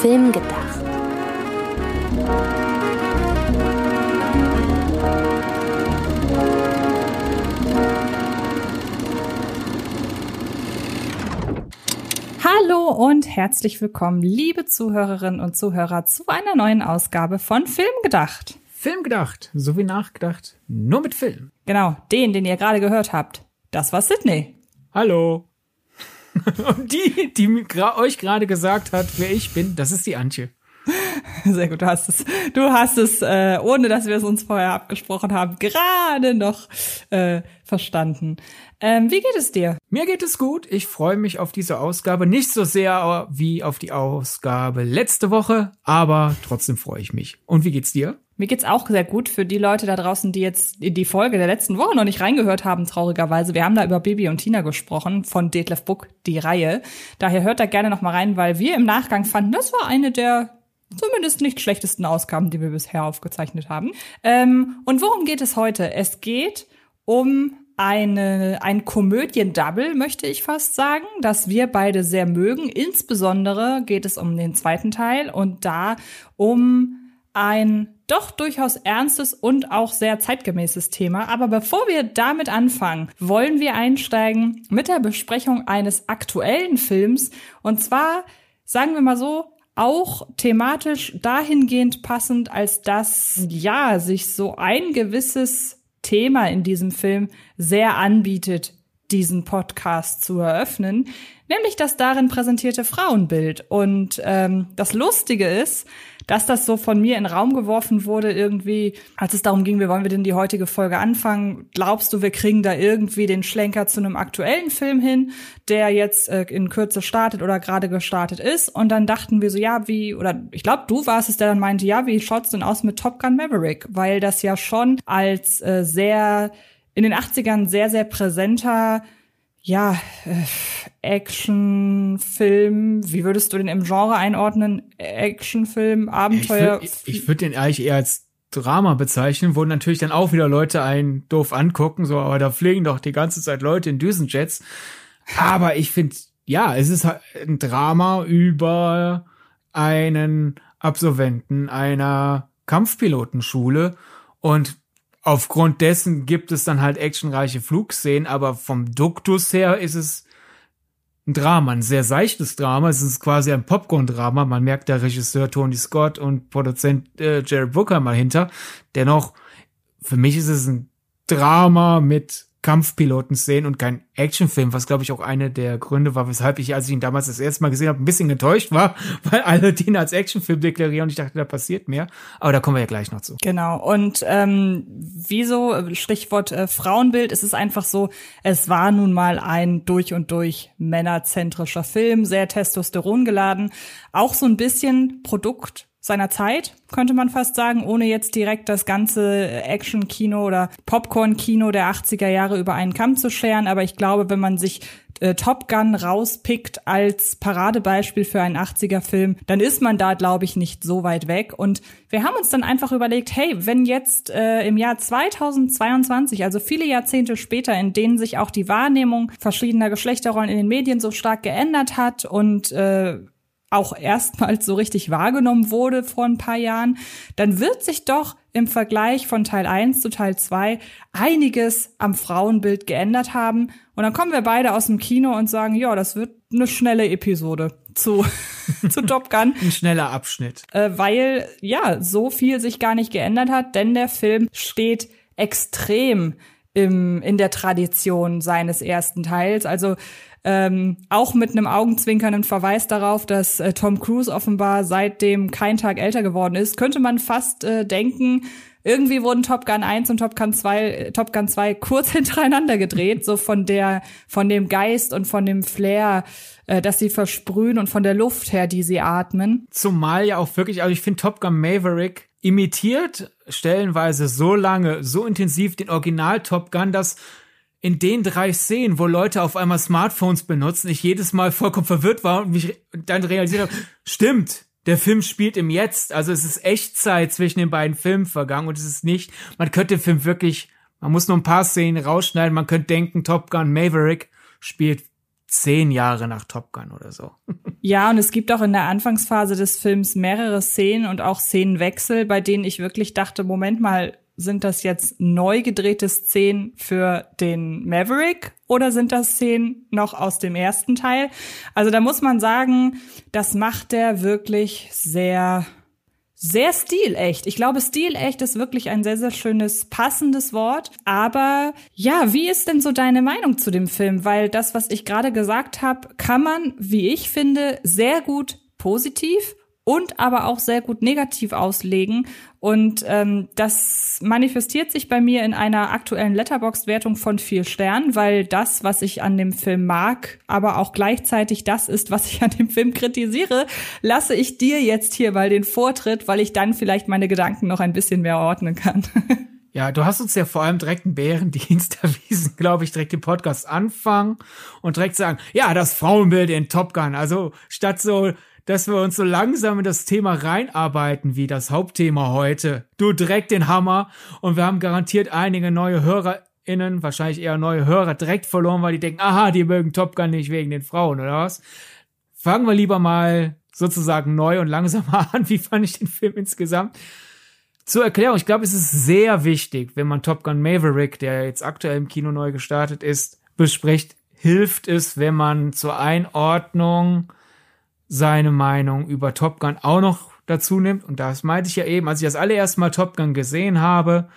Film gedacht. Hallo und herzlich willkommen, liebe Zuhörerinnen und Zuhörer, zu einer neuen Ausgabe von Film gedacht. Film gedacht, so wie nachgedacht, nur mit Film. Genau, den, den ihr gerade gehört habt. Das war Sydney. Hallo. Und die, die euch gerade gesagt hat, wer ich bin, das ist die Antje. Sehr gut, du hast es, du hast es, äh, ohne dass wir es uns vorher abgesprochen haben, gerade noch äh, verstanden. Ähm, wie geht es dir? Mir geht es gut. Ich freue mich auf diese Ausgabe. Nicht so sehr wie auf die Ausgabe letzte Woche, aber trotzdem freue ich mich. Und wie geht's dir? Mir geht's auch sehr gut für die Leute da draußen, die jetzt in die Folge der letzten Woche noch nicht reingehört haben, traurigerweise. Wir haben da über Bibi und Tina gesprochen von Detlef Book, die Reihe. Daher hört da gerne noch mal rein, weil wir im Nachgang fanden, das war eine der zumindest nicht schlechtesten Ausgaben, die wir bisher aufgezeichnet haben. Ähm, und worum geht es heute? Es geht um eine, ein Komödien-Double, möchte ich fast sagen, das wir beide sehr mögen. Insbesondere geht es um den zweiten Teil und da um ein doch durchaus ernstes und auch sehr zeitgemäßes Thema. Aber bevor wir damit anfangen, wollen wir einsteigen mit der Besprechung eines aktuellen Films. Und zwar, sagen wir mal so, auch thematisch dahingehend passend, als dass, ja, sich so ein gewisses Thema in diesem Film sehr anbietet, diesen Podcast zu eröffnen, nämlich das darin präsentierte Frauenbild. Und ähm, das Lustige ist, dass das so von mir in den Raum geworfen wurde, irgendwie, als es darum ging, wie wollen wir denn die heutige Folge anfangen? Glaubst du, wir kriegen da irgendwie den Schlenker zu einem aktuellen Film hin, der jetzt äh, in Kürze startet oder gerade gestartet ist? Und dann dachten wir so, ja, wie, oder ich glaube, du warst es, der dann meinte, ja, wie schaut's denn aus mit Top Gun Maverick? Weil das ja schon als äh, sehr in den 80ern sehr, sehr präsenter ja, äh, Actionfilm, wie würdest du den im Genre einordnen? Actionfilm, Abenteuer? Ich würde würd den eigentlich eher als Drama bezeichnen, wo natürlich dann auch wieder Leute einen doof angucken, so, aber da fliegen doch die ganze Zeit Leute in Düsenjets. Aber ich finde, ja, es ist halt ein Drama über einen Absolventen einer Kampfpilotenschule und aufgrund dessen gibt es dann halt actionreiche Flugszenen, aber vom Duktus her ist es ein Drama, ein sehr seichtes Drama. Es ist quasi ein Popcorn-Drama. Man merkt der Regisseur Tony Scott und Produzent äh, Jared Booker mal hinter. Dennoch, für mich ist es ein Drama mit Kampfpiloten sehen und kein Actionfilm, was glaube ich auch eine der Gründe war, weshalb ich, als ich ihn damals das erste Mal gesehen habe, ein bisschen enttäuscht war, weil alle den als Actionfilm deklarieren und ich dachte, da passiert mehr. Aber da kommen wir ja gleich noch zu. Genau. Und ähm, wieso, Stichwort äh, Frauenbild, es ist einfach so, es war nun mal ein durch und durch männerzentrischer Film, sehr Testosteron geladen, auch so ein bisschen Produkt seiner Zeit, könnte man fast sagen, ohne jetzt direkt das ganze Action-Kino oder Popcorn-Kino der 80er Jahre über einen Kamm zu scheren. Aber ich glaube, wenn man sich äh, Top Gun rauspickt als Paradebeispiel für einen 80er-Film, dann ist man da, glaube ich, nicht so weit weg. Und wir haben uns dann einfach überlegt, hey, wenn jetzt äh, im Jahr 2022, also viele Jahrzehnte später, in denen sich auch die Wahrnehmung verschiedener Geschlechterrollen in den Medien so stark geändert hat und äh, auch erstmals so richtig wahrgenommen wurde vor ein paar Jahren, dann wird sich doch im Vergleich von Teil 1 zu Teil 2 einiges am Frauenbild geändert haben. Und dann kommen wir beide aus dem Kino und sagen, ja, das wird eine schnelle Episode zu, zu Top Gun. Ein schneller Abschnitt. Äh, weil, ja, so viel sich gar nicht geändert hat, denn der Film steht extrem im, in der Tradition seines ersten Teils. Also ähm, auch mit einem augenzwinkernden Verweis darauf, dass äh, Tom Cruise offenbar seitdem kein Tag älter geworden ist, könnte man fast äh, denken, irgendwie wurden Top Gun 1 und Top Gun 2, äh, Top Gun 2 kurz hintereinander gedreht, so von der, von dem Geist und von dem Flair, äh, dass sie versprühen und von der Luft her, die sie atmen. Zumal ja auch wirklich, also ich finde Top Gun Maverick imitiert stellenweise so lange, so intensiv den Original Top Gun, dass in den drei Szenen, wo Leute auf einmal Smartphones benutzen, ich jedes Mal vollkommen verwirrt war und mich dann realisiert habe, stimmt, der Film spielt im Jetzt, also es ist Echtzeit zwischen den beiden Filmen vergangen und es ist nicht, man könnte den Film wirklich, man muss nur ein paar Szenen rausschneiden, man könnte denken, Top Gun Maverick spielt zehn Jahre nach Top Gun oder so. Ja, und es gibt auch in der Anfangsphase des Films mehrere Szenen und auch Szenenwechsel, bei denen ich wirklich dachte, Moment mal, sind das jetzt neu gedrehte Szenen für den Maverick oder sind das Szenen noch aus dem ersten Teil? Also da muss man sagen, das macht der wirklich sehr sehr stilecht. Ich glaube, stilecht ist wirklich ein sehr, sehr schönes, passendes Wort. Aber ja, wie ist denn so deine Meinung zu dem Film? Weil das, was ich gerade gesagt habe, kann man, wie ich finde, sehr gut positiv und aber auch sehr gut negativ auslegen. Und ähm, das manifestiert sich bei mir in einer aktuellen Letterbox-Wertung von vier Sternen, weil das, was ich an dem Film mag, aber auch gleichzeitig das ist, was ich an dem Film kritisiere, lasse ich dir jetzt hier mal den Vortritt, weil ich dann vielleicht meine Gedanken noch ein bisschen mehr ordnen kann. Ja, du hast uns ja vor allem direkt einen Bärendienst erwiesen, glaube ich, direkt den Podcast anfangen und direkt sagen, ja, das Frauenbild in Top Gun. Also statt so dass wir uns so langsam in das Thema reinarbeiten, wie das Hauptthema heute. Du direkt den Hammer und wir haben garantiert einige neue HörerInnen, wahrscheinlich eher neue Hörer, direkt verloren, weil die denken, aha, die mögen Top Gun nicht wegen den Frauen, oder was? Fangen wir lieber mal sozusagen neu und langsam an. Wie fand ich den Film insgesamt? Zur Erklärung, ich glaube, es ist sehr wichtig, wenn man Top Gun Maverick, der jetzt aktuell im Kino neu gestartet ist, bespricht, hilft es, wenn man zur Einordnung seine Meinung über Top Gun auch noch dazu nimmt. Und das meinte ich ja eben, als ich das allererste Mal Top Gun gesehen habe,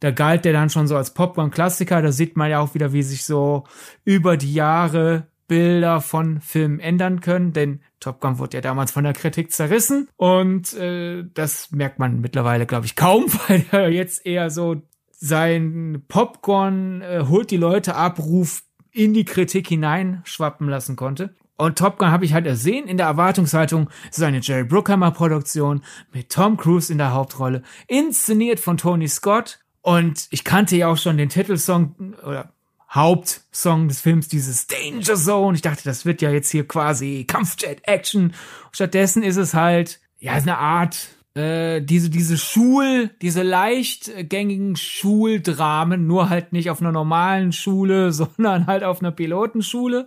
da galt der dann schon so als Popcorn-Klassiker. Da sieht man ja auch wieder, wie sich so über die Jahre Bilder von Filmen ändern können, denn Top Gun wurde ja damals von der Kritik zerrissen und äh, das merkt man mittlerweile, glaube ich, kaum, weil er jetzt eher so sein Popcorn äh, holt die Leute ab, Ruf in die Kritik hineinschwappen lassen konnte. Und Top Gun habe ich halt ersehen in der Erwartungshaltung, es ist eine Jerry Bruckheimer Produktion mit Tom Cruise in der Hauptrolle, inszeniert von Tony Scott. Und ich kannte ja auch schon den Titelsong oder Hauptsong des Films, dieses Danger Zone. Ich dachte, das wird ja jetzt hier quasi Kampfjet-Action. Stattdessen ist es halt, ja, eine Art, äh, diese, diese Schul, diese leicht gängigen Schuldramen, nur halt nicht auf einer normalen Schule, sondern halt auf einer Pilotenschule.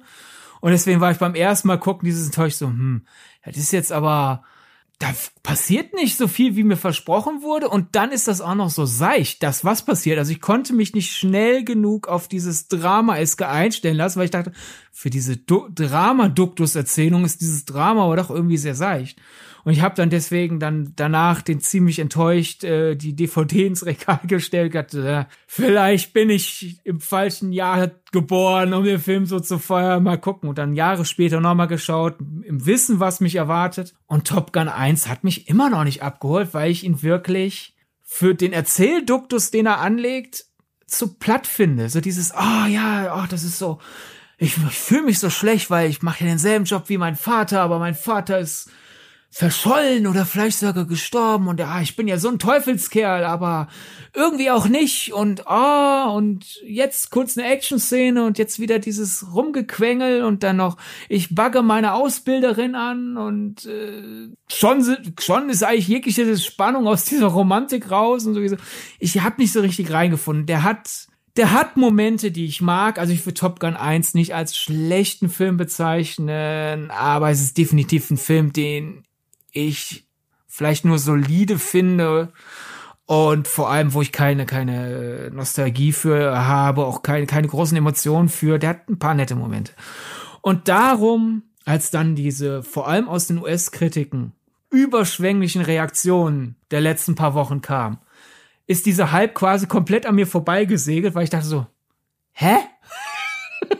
Und deswegen war ich beim ersten Mal gucken dieses enttäuscht so, hm, das ist jetzt aber, da passiert nicht so viel, wie mir versprochen wurde. Und dann ist das auch noch so seicht, dass was passiert. Also ich konnte mich nicht schnell genug auf dieses Drama-eske einstellen lassen, weil ich dachte, für diese Drama-Duktus-Erzählung ist dieses Drama aber doch irgendwie sehr seicht. Und ich habe dann deswegen dann danach den ziemlich enttäuscht äh, die DVD ins Regal gestellt. Hatte, äh, vielleicht bin ich im falschen Jahr geboren, um den Film so zu feiern. Mal gucken. Und dann Jahre später nochmal geschaut, im Wissen, was mich erwartet. Und Top Gun 1 hat mich immer noch nicht abgeholt, weil ich ihn wirklich für den Erzählduktus, den er anlegt, zu platt finde. So dieses, oh ja, oh, das ist so, ich, ich fühle mich so schlecht, weil ich mache ja denselben Job wie mein Vater, aber mein Vater ist verschollen oder vielleicht sogar gestorben und ja, ich bin ja so ein Teufelskerl, aber irgendwie auch nicht und ah und jetzt kurz eine Action-Szene und jetzt wieder dieses Rumgequengel und dann noch ich bagge meine Ausbilderin an und äh, schon schon ist eigentlich jegliche Spannung aus dieser Romantik raus und sowieso. Ich habe nicht so richtig reingefunden. Der hat der hat Momente, die ich mag. Also ich würde Top Gun 1 nicht als schlechten Film bezeichnen, aber es ist definitiv ein Film, den ich vielleicht nur solide finde und vor allem, wo ich keine, keine Nostalgie für habe, auch keine, keine großen Emotionen für, der hat ein paar nette Momente. Und darum, als dann diese, vor allem aus den US-Kritiken, überschwänglichen Reaktionen der letzten paar Wochen kam, ist dieser Hype quasi komplett an mir vorbeigesegelt, weil ich dachte so, hä?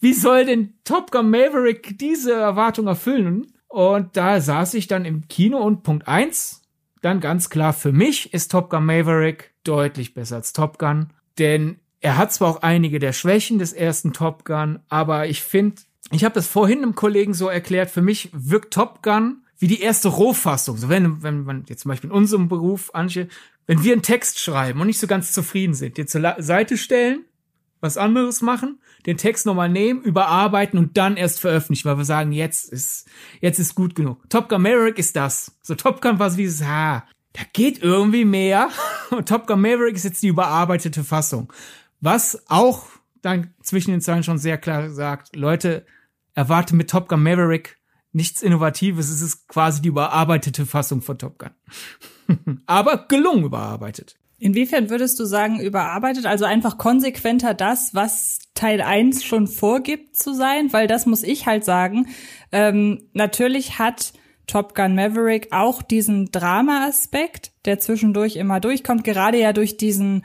Wie soll denn Top Gun Maverick diese Erwartung erfüllen? Und da saß ich dann im Kino und Punkt eins, dann ganz klar für mich ist Top Gun Maverick deutlich besser als Top Gun, denn er hat zwar auch einige der Schwächen des ersten Top Gun, aber ich finde, ich habe das vorhin einem Kollegen so erklärt, für mich wirkt Top Gun wie die erste Rohfassung. So wenn, wenn man jetzt zum Beispiel in unserem Beruf, Anche, wenn wir einen Text schreiben und nicht so ganz zufrieden sind, den zur Seite stellen, was anderes machen, den Text nochmal nehmen, überarbeiten und dann erst veröffentlichen, weil wir sagen, jetzt ist, jetzt ist gut genug. Top Gun Maverick ist das. So Top Gun war so dieses, ha, da geht irgendwie mehr. Und Top Gun Maverick ist jetzt die überarbeitete Fassung. Was auch dann zwischen den Zeilen schon sehr klar sagt, Leute, erwarte mit Top Gun Maverick nichts Innovatives. Es ist quasi die überarbeitete Fassung von Top Gun. Aber gelungen überarbeitet. Inwiefern würdest du sagen, überarbeitet? Also einfach konsequenter das, was Teil 1 schon vorgibt zu sein? Weil das muss ich halt sagen. Ähm, natürlich hat Top Gun Maverick auch diesen Drama-Aspekt, der zwischendurch immer durchkommt, gerade ja durch diesen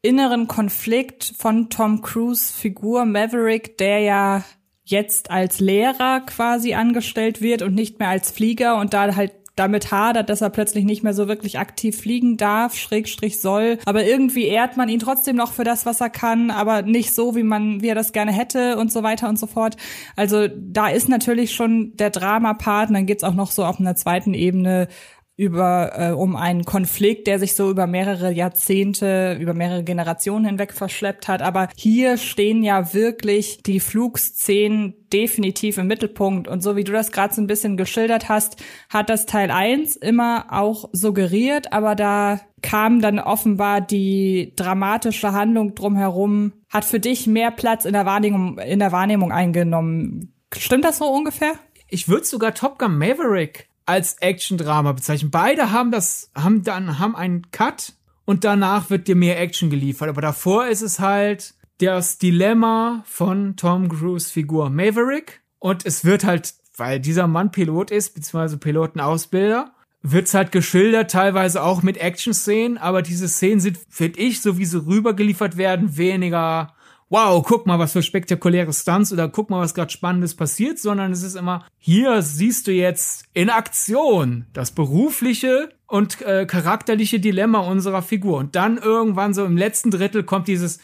inneren Konflikt von Tom Cruise Figur Maverick, der ja jetzt als Lehrer quasi angestellt wird und nicht mehr als Flieger und da halt damit hadert, dass er plötzlich nicht mehr so wirklich aktiv fliegen darf, Schrägstrich soll. Aber irgendwie ehrt man ihn trotzdem noch für das, was er kann, aber nicht so, wie man, wie er das gerne hätte und so weiter und so fort. Also da ist natürlich schon der Drama-Part, und dann geht's auch noch so auf einer zweiten Ebene über äh, um einen Konflikt, der sich so über mehrere Jahrzehnte, über mehrere Generationen hinweg verschleppt hat. Aber hier stehen ja wirklich die Flugszenen definitiv im Mittelpunkt. Und so wie du das gerade so ein bisschen geschildert hast, hat das Teil 1 immer auch suggeriert, aber da kam dann offenbar die dramatische Handlung drumherum, hat für dich mehr Platz in der Wahrnehmung, in der Wahrnehmung eingenommen. Stimmt das so ungefähr? Ich würde sogar Top Gun Maverick als Action-Drama bezeichnen. Beide haben das, haben dann, haben einen Cut und danach wird dir mehr Action geliefert. Aber davor ist es halt das Dilemma von Tom Cruise Figur Maverick. Und es wird halt, weil dieser Mann Pilot ist, beziehungsweise Pilotenausbilder, wird's halt geschildert, teilweise auch mit Action-Szenen, aber diese Szenen sind, finde ich, so wie sie rübergeliefert werden, weniger wow, guck mal, was für spektakuläre Stunts oder guck mal, was gerade Spannendes passiert, sondern es ist immer, hier siehst du jetzt in Aktion das berufliche und äh, charakterliche Dilemma unserer Figur. Und dann irgendwann so im letzten Drittel kommt dieses,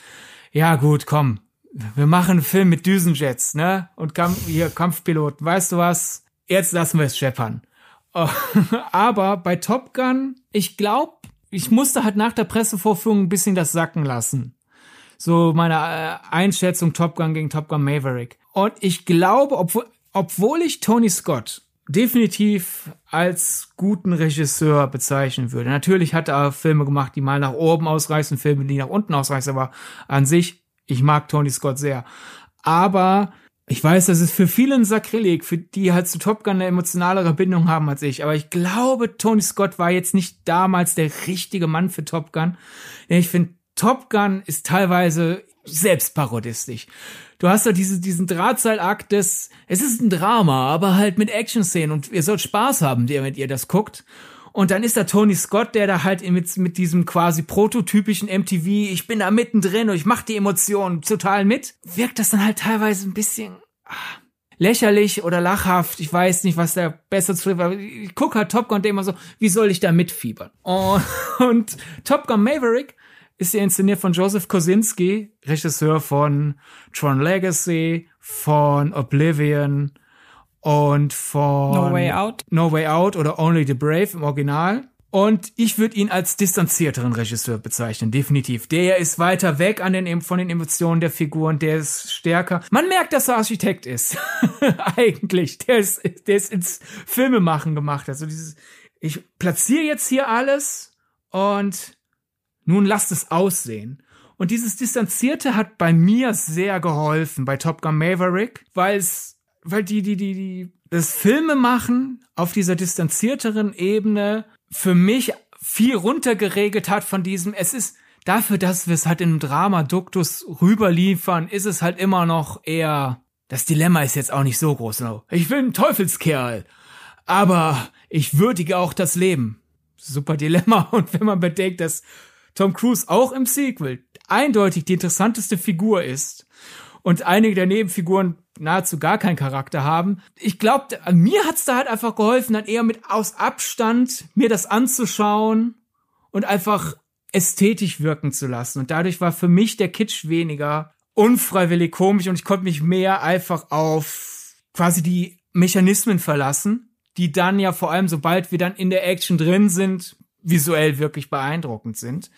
ja gut, komm, wir machen einen Film mit Düsenjets, ne? Und Kampf, hier Kampfpiloten, weißt du was? Jetzt lassen wir es scheppern. Aber bei Top Gun, ich glaube, ich musste halt nach der Pressevorführung ein bisschen das sacken lassen so meine äh, Einschätzung Top Gun gegen Top Gun Maverick. Und ich glaube, obwohl, obwohl ich Tony Scott definitiv als guten Regisseur bezeichnen würde. Natürlich hat er Filme gemacht, die mal nach oben ausreißen, Filme, die nach unten ausreißen, aber an sich, ich mag Tony Scott sehr. Aber ich weiß, das ist für viele ein Sakrileg, für die halt zu Top Gun eine emotionalere Bindung haben als ich. Aber ich glaube, Tony Scott war jetzt nicht damals der richtige Mann für Top Gun. Ich finde, Top Gun ist teilweise selbstparodistisch. Du hast da diese, diesen Drahtseilakt des, es ist ein Drama, aber halt mit Action-Szenen und ihr sollt Spaß haben, wenn ihr das guckt. Und dann ist da Tony Scott, der da halt mit, mit diesem quasi prototypischen MTV, ich bin da mittendrin und ich mach die Emotionen total mit. Wirkt das dann halt teilweise ein bisschen ah, lächerlich oder lachhaft. Ich weiß nicht, was der besser zu Ich guck halt Top Gun und immer so, wie soll ich da mitfiebern? Und, und Top Gun Maverick ist sie inszeniert von Joseph Kosinski, Regisseur von Tron Legacy, von Oblivion und von No Way Out. No Way Out oder Only the Brave im Original. Und ich würde ihn als distanzierteren Regisseur bezeichnen, definitiv. Der ist weiter weg an den, von den Emotionen der Figuren, der ist stärker. Man merkt, dass er Architekt ist. Eigentlich. Der ist, der ist ins Filmemachen gemacht. Also dieses, ich platziere jetzt hier alles und nun lasst es aussehen. Und dieses Distanzierte hat bei mir sehr geholfen bei Top Gun Maverick, weil es, weil die, die, die, die, das Filme machen auf dieser distanzierteren Ebene für mich viel runtergeregelt hat von diesem, es ist dafür, dass wir es halt einem Drama-Duktus rüberliefern, ist es halt immer noch eher, das Dilemma ist jetzt auch nicht so groß. Ich bin ein Teufelskerl, aber ich würdige auch das Leben. Super Dilemma. Und wenn man bedenkt, dass Tom Cruise auch im Sequel eindeutig die interessanteste Figur ist und einige der Nebenfiguren nahezu gar keinen Charakter haben. Ich glaube, mir hat's da halt einfach geholfen, dann eher mit aus Abstand mir das anzuschauen und einfach ästhetisch wirken zu lassen. Und dadurch war für mich der Kitsch weniger unfreiwillig komisch und ich konnte mich mehr einfach auf quasi die Mechanismen verlassen, die dann ja vor allem, sobald wir dann in der Action drin sind, visuell wirklich beeindruckend sind.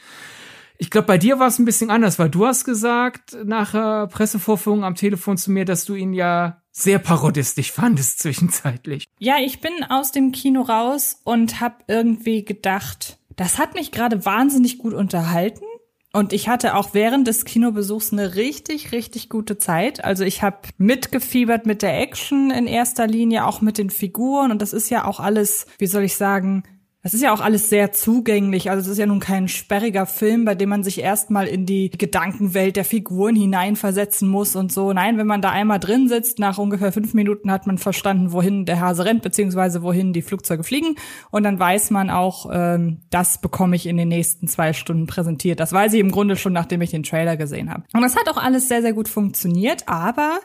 Ich glaube, bei dir war es ein bisschen anders, weil du hast gesagt nach äh, Pressevorführung am Telefon zu mir, dass du ihn ja sehr parodistisch fandest zwischenzeitlich. Ja, ich bin aus dem Kino raus und habe irgendwie gedacht, das hat mich gerade wahnsinnig gut unterhalten Und ich hatte auch während des Kinobesuchs eine richtig, richtig gute Zeit. Also ich habe mitgefiebert mit der Action in erster Linie, auch mit den Figuren. Und das ist ja auch alles, wie soll ich sagen, es ist ja auch alles sehr zugänglich. Also es ist ja nun kein sperriger Film, bei dem man sich erstmal in die Gedankenwelt der Figuren hineinversetzen muss und so. Nein, wenn man da einmal drin sitzt, nach ungefähr fünf Minuten hat man verstanden, wohin der Hase rennt, beziehungsweise wohin die Flugzeuge fliegen. Und dann weiß man auch, ähm, das bekomme ich in den nächsten zwei Stunden präsentiert. Das weiß ich im Grunde schon, nachdem ich den Trailer gesehen habe. Und das hat auch alles sehr, sehr gut funktioniert, aber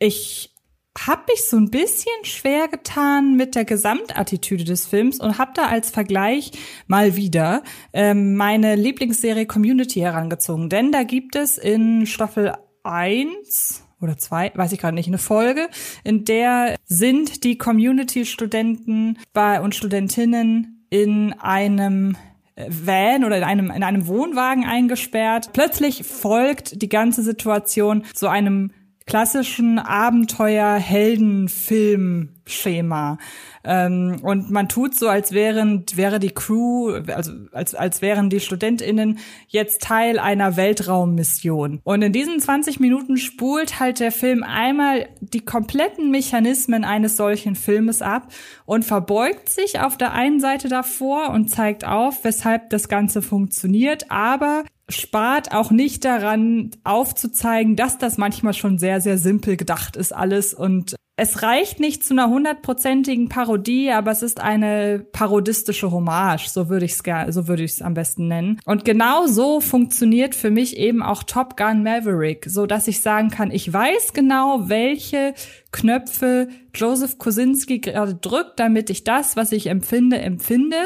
ich habe mich so ein bisschen schwer getan mit der Gesamtattitüde des Films und habe da als Vergleich mal wieder ähm, meine Lieblingsserie Community herangezogen. Denn da gibt es in Staffel 1 oder 2, weiß ich gerade nicht, eine Folge, in der sind die Community-Studenten und Studentinnen in einem Van oder in einem, in einem Wohnwagen eingesperrt. Plötzlich folgt die ganze Situation so einem klassischen Abenteuer-Heldenfilm-Schema. Ähm, und man tut so, als wären, wäre die Crew, also als, als wären die StudentInnen jetzt Teil einer Weltraummission. Und in diesen 20 Minuten spult halt der Film einmal die kompletten Mechanismen eines solchen Filmes ab und verbeugt sich auf der einen Seite davor und zeigt auf, weshalb das Ganze funktioniert, aber spart auch nicht daran aufzuzeigen, dass das manchmal schon sehr, sehr simpel gedacht ist alles und es reicht nicht zu einer hundertprozentigen Parodie, aber es ist eine parodistische Hommage, so würde ich es so würde ich es am besten nennen. Und genau so funktioniert für mich eben auch Top Gun Maverick, so dass ich sagen kann, ich weiß genau, welche Knöpfe Joseph Kosinski gerade drückt, damit ich das, was ich empfinde, empfinde.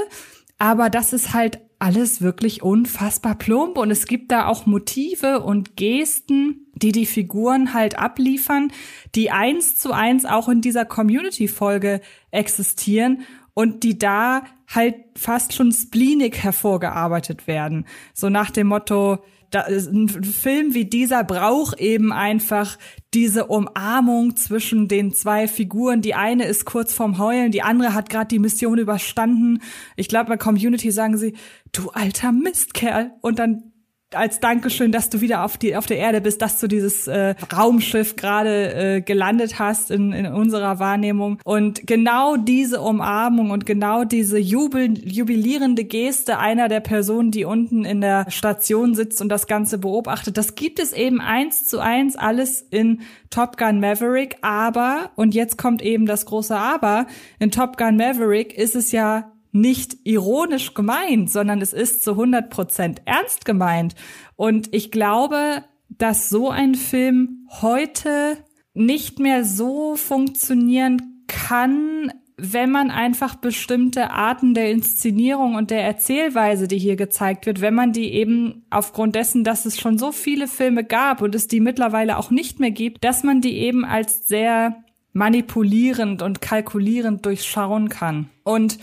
Aber das ist halt alles wirklich unfassbar plump und es gibt da auch Motive und Gesten, die die Figuren halt abliefern, die eins zu eins auch in dieser Community-Folge existieren und die da halt fast schon spleenig hervorgearbeitet werden. So nach dem Motto, da ist ein Film wie dieser braucht eben einfach diese Umarmung zwischen den zwei Figuren. Die eine ist kurz vorm Heulen, die andere hat gerade die Mission überstanden. Ich glaube, bei Community sagen sie, du alter Mistkerl. Und dann als Dankeschön, dass du wieder auf die auf der Erde bist, dass du dieses äh, Raumschiff gerade äh, gelandet hast in, in unserer Wahrnehmung. Und genau diese Umarmung und genau diese jubel, jubilierende Geste einer der Personen, die unten in der Station sitzt und das Ganze beobachtet, das gibt es eben eins zu eins alles in Top Gun Maverick, aber und jetzt kommt eben das große Aber in Top Gun Maverick ist es ja nicht ironisch gemeint, sondern es ist zu 100 Prozent ernst gemeint. Und ich glaube, dass so ein Film heute nicht mehr so funktionieren kann, wenn man einfach bestimmte Arten der Inszenierung und der Erzählweise, die hier gezeigt wird, wenn man die eben aufgrund dessen, dass es schon so viele Filme gab und es die mittlerweile auch nicht mehr gibt, dass man die eben als sehr manipulierend und kalkulierend durchschauen kann. Und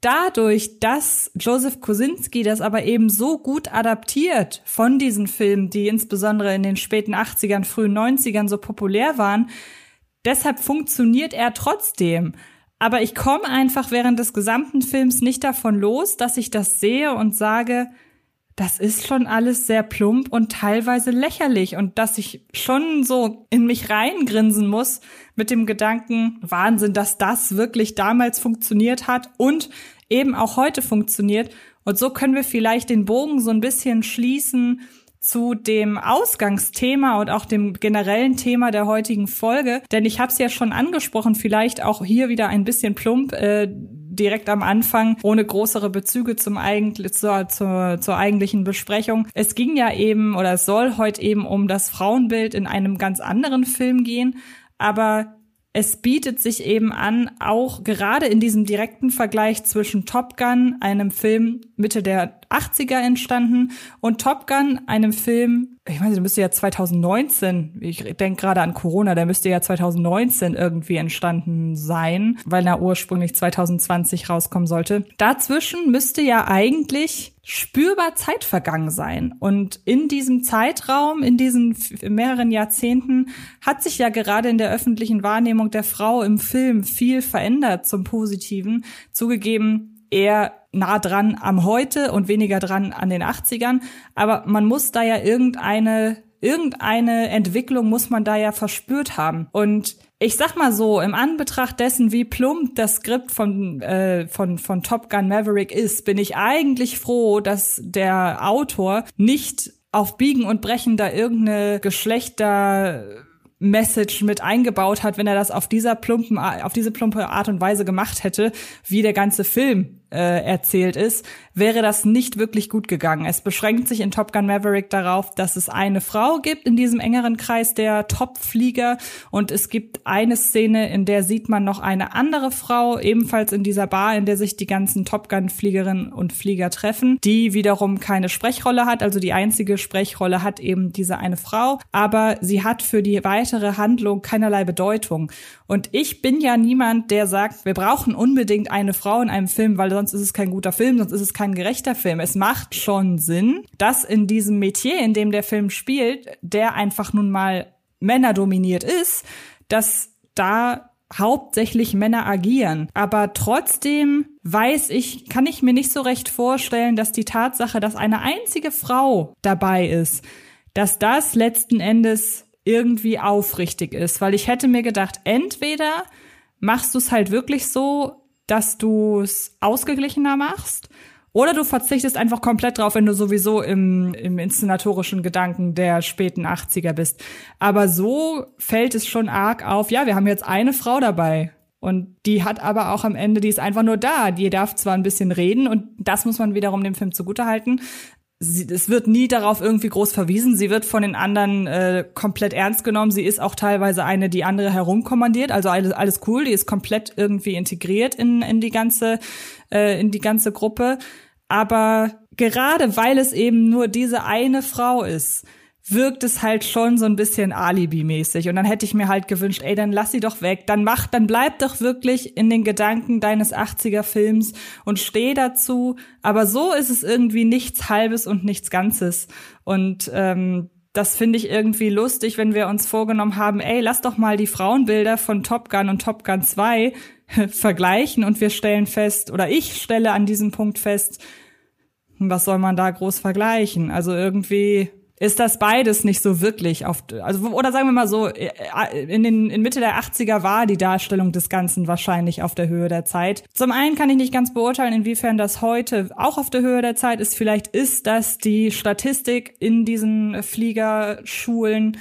dadurch, dass Joseph Kosinski das aber eben so gut adaptiert von diesen Filmen, die insbesondere in den späten 80ern, frühen 90ern so populär waren, deshalb funktioniert er trotzdem. Aber ich komme einfach während des gesamten Films nicht davon los, dass ich das sehe und sage, das ist schon alles sehr plump und teilweise lächerlich und dass ich schon so in mich reingrinsen muss mit dem Gedanken, Wahnsinn, dass das wirklich damals funktioniert hat und eben auch heute funktioniert. Und so können wir vielleicht den Bogen so ein bisschen schließen zu dem Ausgangsthema und auch dem generellen Thema der heutigen Folge. Denn ich habe es ja schon angesprochen, vielleicht auch hier wieder ein bisschen plump. Äh, direkt am Anfang, ohne größere Bezüge zum eigentlich, zur, zur, zur eigentlichen Besprechung. Es ging ja eben oder es soll heute eben um das Frauenbild in einem ganz anderen Film gehen. Aber es bietet sich eben an, auch gerade in diesem direkten Vergleich zwischen Top Gun, einem Film Mitte der 80er entstanden, und Top Gun, einem Film, ich meine, der müsste ja 2019, ich denke gerade an Corona, der müsste ja 2019 irgendwie entstanden sein, weil er ursprünglich 2020 rauskommen sollte. Dazwischen müsste ja eigentlich spürbar Zeit vergangen sein. Und in diesem Zeitraum, in diesen mehreren Jahrzehnten, hat sich ja gerade in der öffentlichen Wahrnehmung der Frau im Film viel verändert zum Positiven. Zugegeben, eher nah dran am Heute und weniger dran an den 80ern. Aber man muss da ja irgendeine, irgendeine Entwicklung muss man da ja verspürt haben. Und ich sag mal so, im Anbetracht dessen, wie plump das Skript von, äh, von, von Top Gun Maverick ist, bin ich eigentlich froh, dass der Autor nicht auf Biegen und Brechen da irgendeine Geschlechter Message mit eingebaut hat, wenn er das auf dieser plumpen, auf diese plumpe Art und Weise gemacht hätte, wie der ganze Film äh, erzählt ist, wäre das nicht wirklich gut gegangen. Es beschränkt sich in Top Gun Maverick darauf, dass es eine Frau gibt in diesem engeren Kreis der Topflieger und es gibt eine Szene, in der sieht man noch eine andere Frau, ebenfalls in dieser Bar, in der sich die ganzen Top Gun Fliegerinnen und Flieger treffen, die wiederum keine Sprechrolle hat, also die einzige Sprechrolle hat eben diese eine Frau, aber sie hat für die weitere Handlung keinerlei Bedeutung. Und ich bin ja niemand, der sagt, wir brauchen unbedingt eine Frau in einem Film, weil sonst ist es kein guter Film, sonst ist es kein gerechter Film. Es macht schon Sinn, dass in diesem Metier, in dem der Film spielt, der einfach nun mal männerdominiert ist, dass da hauptsächlich Männer agieren. Aber trotzdem weiß ich, kann ich mir nicht so recht vorstellen, dass die Tatsache, dass eine einzige Frau dabei ist, dass das letzten Endes irgendwie aufrichtig ist. Weil ich hätte mir gedacht, entweder machst du es halt wirklich so, dass du es ausgeglichener machst. Oder du verzichtest einfach komplett drauf, wenn du sowieso im, im inszenatorischen Gedanken der späten 80er bist. Aber so fällt es schon arg auf, ja, wir haben jetzt eine Frau dabei. Und die hat aber auch am Ende, die ist einfach nur da. Die darf zwar ein bisschen reden und das muss man wiederum dem Film zugutehalten sie, es wird nie darauf irgendwie groß verwiesen. Sie wird von den anderen äh, komplett ernst genommen. Sie ist auch teilweise eine, die andere herumkommandiert. Also alles, alles cool. Die ist komplett irgendwie integriert in, in die ganze, äh, in die ganze Gruppe. Aber gerade weil es eben nur diese eine Frau ist, wirkt es halt schon so ein bisschen Alibi-mäßig. Und dann hätte ich mir halt gewünscht, ey, dann lass sie doch weg. Dann mach, dann bleib doch wirklich in den Gedanken deines 80er-Films und steh dazu. Aber so ist es irgendwie nichts Halbes und nichts Ganzes. Und ähm, das finde ich irgendwie lustig, wenn wir uns vorgenommen haben, ey, lass doch mal die Frauenbilder von Top Gun und Top Gun 2 vergleichen und wir stellen fest, oder ich stelle an diesem Punkt fest, was soll man da groß vergleichen? Also irgendwie ist das beides nicht so wirklich auf, also, oder sagen wir mal so, äh, in den, in Mitte der 80er war die Darstellung des Ganzen wahrscheinlich auf der Höhe der Zeit. Zum einen kann ich nicht ganz beurteilen, inwiefern das heute auch auf der Höhe der Zeit ist. Vielleicht ist das die Statistik in diesen Fliegerschulen